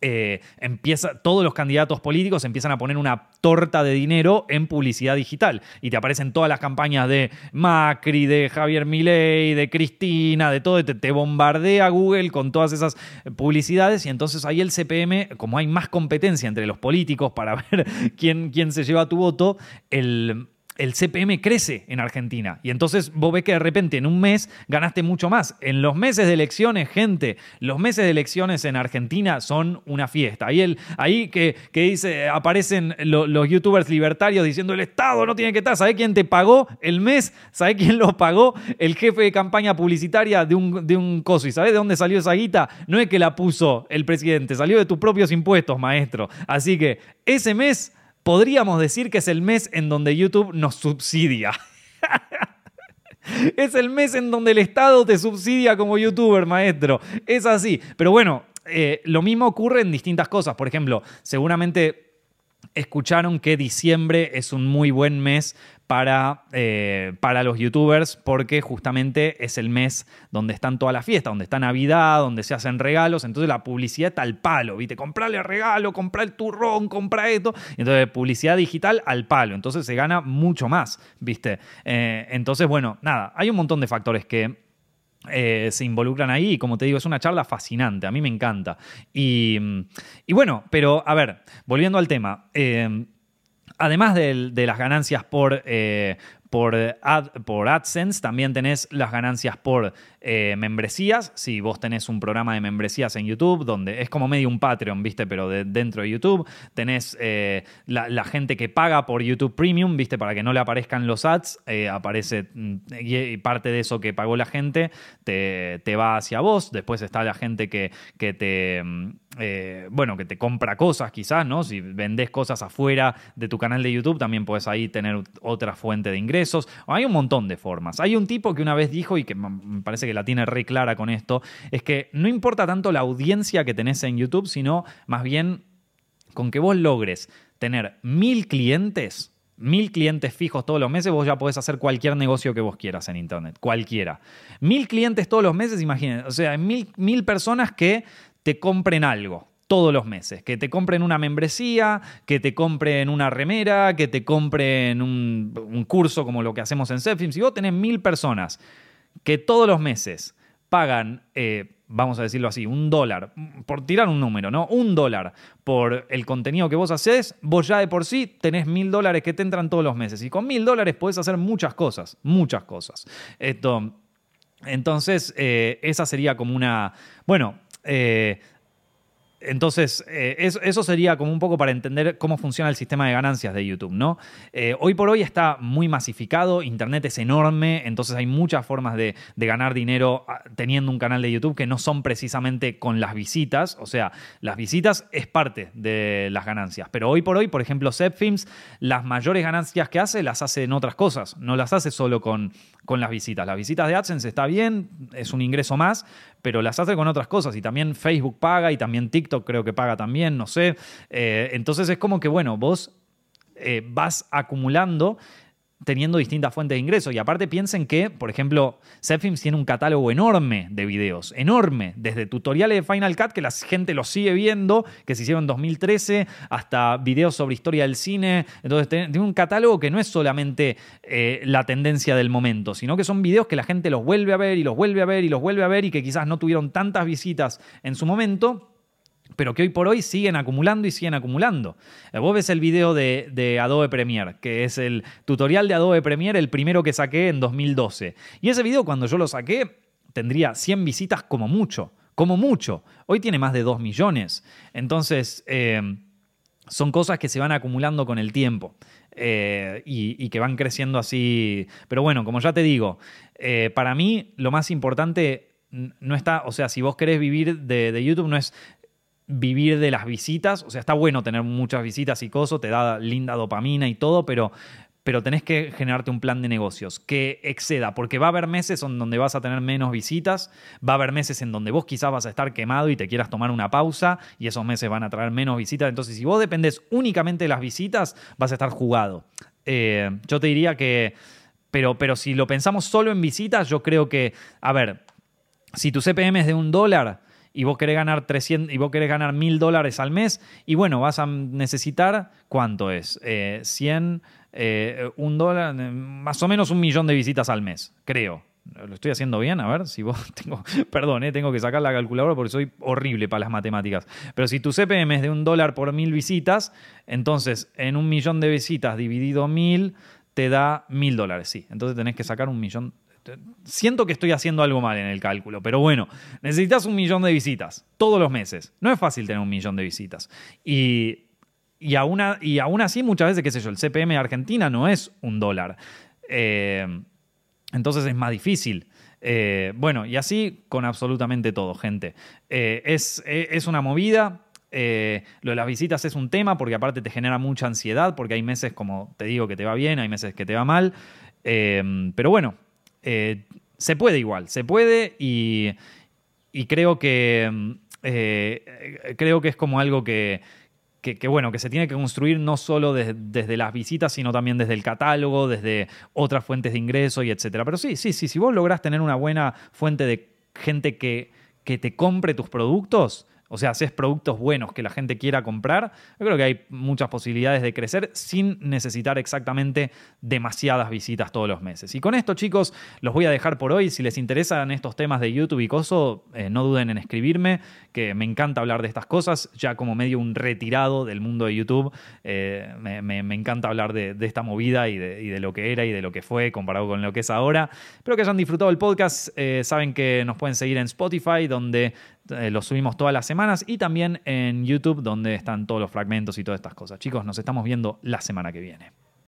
eh, empieza, todos los candidatos políticos empiezan a poner una torta de dinero en publicidad digital. Y te aparecen todas las campañas de Macri, de Javier Milei, de Cristina, de todo, te, te bombardea Google con todas esas publicidades y entonces ahí el CPM, como hay más competencia entre los políticos para (laughs) ver quién, quién se lleva tu voto, el el CPM crece en Argentina. Y entonces vos ves que de repente en un mes ganaste mucho más. En los meses de elecciones, gente, los meses de elecciones en Argentina son una fiesta. Ahí, el, ahí que, dice, aparecen los youtubers libertarios diciendo el Estado no tiene que estar. ¿Sabés quién te pagó el mes? ¿Sabés quién lo pagó? El jefe de campaña publicitaria de un, de un coso. ¿Y sabés de dónde salió esa guita? No es que la puso el presidente, salió de tus propios impuestos, maestro. Así que ese mes podríamos decir que es el mes en donde YouTube nos subsidia. (laughs) es el mes en donde el Estado te subsidia como youtuber, maestro. Es así. Pero bueno, eh, lo mismo ocurre en distintas cosas. Por ejemplo, seguramente escucharon que diciembre es un muy buen mes para, eh, para los youtubers porque justamente es el mes donde están todas las fiestas, donde está Navidad, donde se hacen regalos, entonces la publicidad está al palo, ¿viste? Comprarle regalo, comprar el turrón, comprar esto, entonces publicidad digital al palo, entonces se gana mucho más, ¿viste? Eh, entonces, bueno, nada, hay un montón de factores que eh, se involucran ahí y como te digo, es una charla fascinante, a mí me encanta. Y, bueno, pero a ver, volviendo al tema además de, las ganancias por, eh, por, AdSense, también tenés las ganancias por eh, membresías. Si vos tenés un programa de membresías en YouTube, donde es como medio un Patreon, ¿viste? Pero dentro de YouTube. Tenés eh, la, gente que paga por YouTube Premium, ¿viste? Para que no le aparezcan los ads. aparece mm, y parte de eso que pagó la gente te, te va hacia vos. Después está la gente que, que te mm, eh, bueno, que te compra cosas quizás, ¿no? Si vendes cosas afuera de tu canal de YouTube, también puedes ahí tener otra fuente de ingresos. Hay un montón de formas. Hay un tipo que una vez dijo, y que me parece que la tiene re clara con esto, es que no importa tanto la audiencia que tenés en YouTube, sino más bien con que vos logres tener mil clientes, mil clientes fijos todos los meses, vos ya podés hacer cualquier negocio que vos quieras en Internet, cualquiera. Mil clientes todos los meses, imagínense, o sea, mil, mil personas que te compren algo todos los meses, que te compren una membresía, que te compren una remera, que te compren un, curso como lo que hacemos en Selfilm. Si vos tenés mil personas que todos los meses pagan, eh, vamos a decirlo así, un dólar, por tirar un número, ¿no? Un dólar por el contenido que vos haces, vos ya de por sí tenés mil dólares que te entran todos los meses. Y con mil dólares podés hacer muchas cosas, muchas cosas. Esto, entonces, eh, esa sería como una, bueno, eh, entonces, eh, eso, sería como un poco para entender cómo funciona el sistema de ganancias de YouTube, ¿no? Eh, hoy por hoy está muy masificado, Internet es enorme, entonces hay muchas formas de, ganar dinero ah, teniendo un canal de YouTube que no son precisamente con las visitas, o sea, las visitas es parte de las ganancias, pero hoy por hoy, por ejemplo, Zepfilms, las mayores ganancias que hace las hace en otras cosas, no las hace solo con, con las visitas. Las visitas de AdSense está bien, es un ingreso más, pero las hace con otras cosas y también Facebook paga y también TikTok creo que paga también, no sé. Eh, entonces es como que, bueno, vos eh, vas acumulando teniendo distintas fuentes de ingresos. Y aparte piensen que, por ejemplo, Zepfilms tiene un catálogo enorme de videos, enorme, desde tutoriales de Final Cut que la gente los sigue viendo, que se hicieron en 2013, hasta videos sobre historia del cine. Entonces tiene un catálogo que no es solamente eh, la tendencia del momento, sino que son videos que la gente los vuelve a ver y los vuelve a ver y los vuelve a ver y que quizás no tuvieron tantas visitas en su momento pero que hoy por hoy siguen acumulando y siguen acumulando. Eh, vos ves el video de, Adobe Premiere, que es el tutorial de Adobe Premiere, el primero que saqué en 2012. Y ese video cuando yo lo saqué tendría 100 visitas como mucho, como mucho. Hoy tiene más de 2 millones. Entonces, eh, son cosas que se van acumulando con el tiempo. Eh, y, que van creciendo así. Pero bueno, como ya te digo, para mí lo más importante no está, o sea, si vos querés vivir de, YouTube, no es vivir de las visitas. O sea, está bueno tener muchas visitas y cosas, te da linda dopamina y todo, pero, pero tenés que generarte un plan de negocios que exceda, porque va a haber meses en donde vas a tener menos visitas, va a haber meses en donde vos quizás vas a estar quemado y te quieras tomar una pausa y esos meses van a traer menos visitas. Entonces, si vos dependés únicamente de las visitas, vas a estar jugado. Eh, yo te diría que, pero, pero si lo pensamos solo en visitas, yo creo que, a ver, si tu CPM es de un dólar, y vos querés ganar 300 y vos querés ganar mil dólares al mes y bueno, vas a necesitar, ¿cuánto es? 100, eh, un dólar, más o menos un millón de visitas al mes, creo. Lo estoy haciendo bien, a ver si vos (laughs) tengo, perdón, eh, tengo que sacar la calculadora porque soy horrible para las matemáticas. Pero si tu CPM es de un dólar por mil visitas, entonces en un millón de visitas dividido mil te da mil dólares, sí. Entonces tenés que sacar un millón. Siento que estoy haciendo algo mal en el cálculo, pero bueno, necesitas un millón de visitas todos los meses. No es fácil tener un millón de visitas. Y, y, aún, y aún así, muchas veces, qué sé yo, el CPM de Argentina no es un dólar. Eh, entonces es más difícil. Eh, bueno, y así con absolutamente todo, gente. Eh, es, es, una movida. Lo de las visitas es un tema porque aparte te genera mucha ansiedad porque hay meses, como te digo, que te va bien, hay meses que te va mal. pero bueno, se puede igual, se puede y, y creo que... creo que es como algo que, que, bueno, que se tiene que construir no solo desde las visitas, sino también desde el catálogo, desde otras fuentes de ingreso y etcétera. Pero sí, sí, sí, si vos lográs tener una buena fuente de gente que, que te compre tus productos, o sea, haces productos buenos que la gente quiera comprar, yo creo que hay muchas posibilidades de crecer sin necesitar exactamente demasiadas visitas todos los meses. Y con esto, chicos, los voy a dejar por hoy. Si les interesan estos temas de YouTube y Coso, eh, no duden en escribirme, que me encanta hablar de estas cosas, ya como medio un retirado del mundo de YouTube. Eh, me, encanta hablar de, esta movida y de, lo que era y de lo que fue comparado con lo que es ahora. Espero que hayan disfrutado el podcast. Eh, saben que nos pueden seguir en Spotify, donde eh, lo subimos todas las semanas y también en YouTube donde están todos los fragmentos y todas estas cosas. Chicos, nos estamos viendo la semana que viene.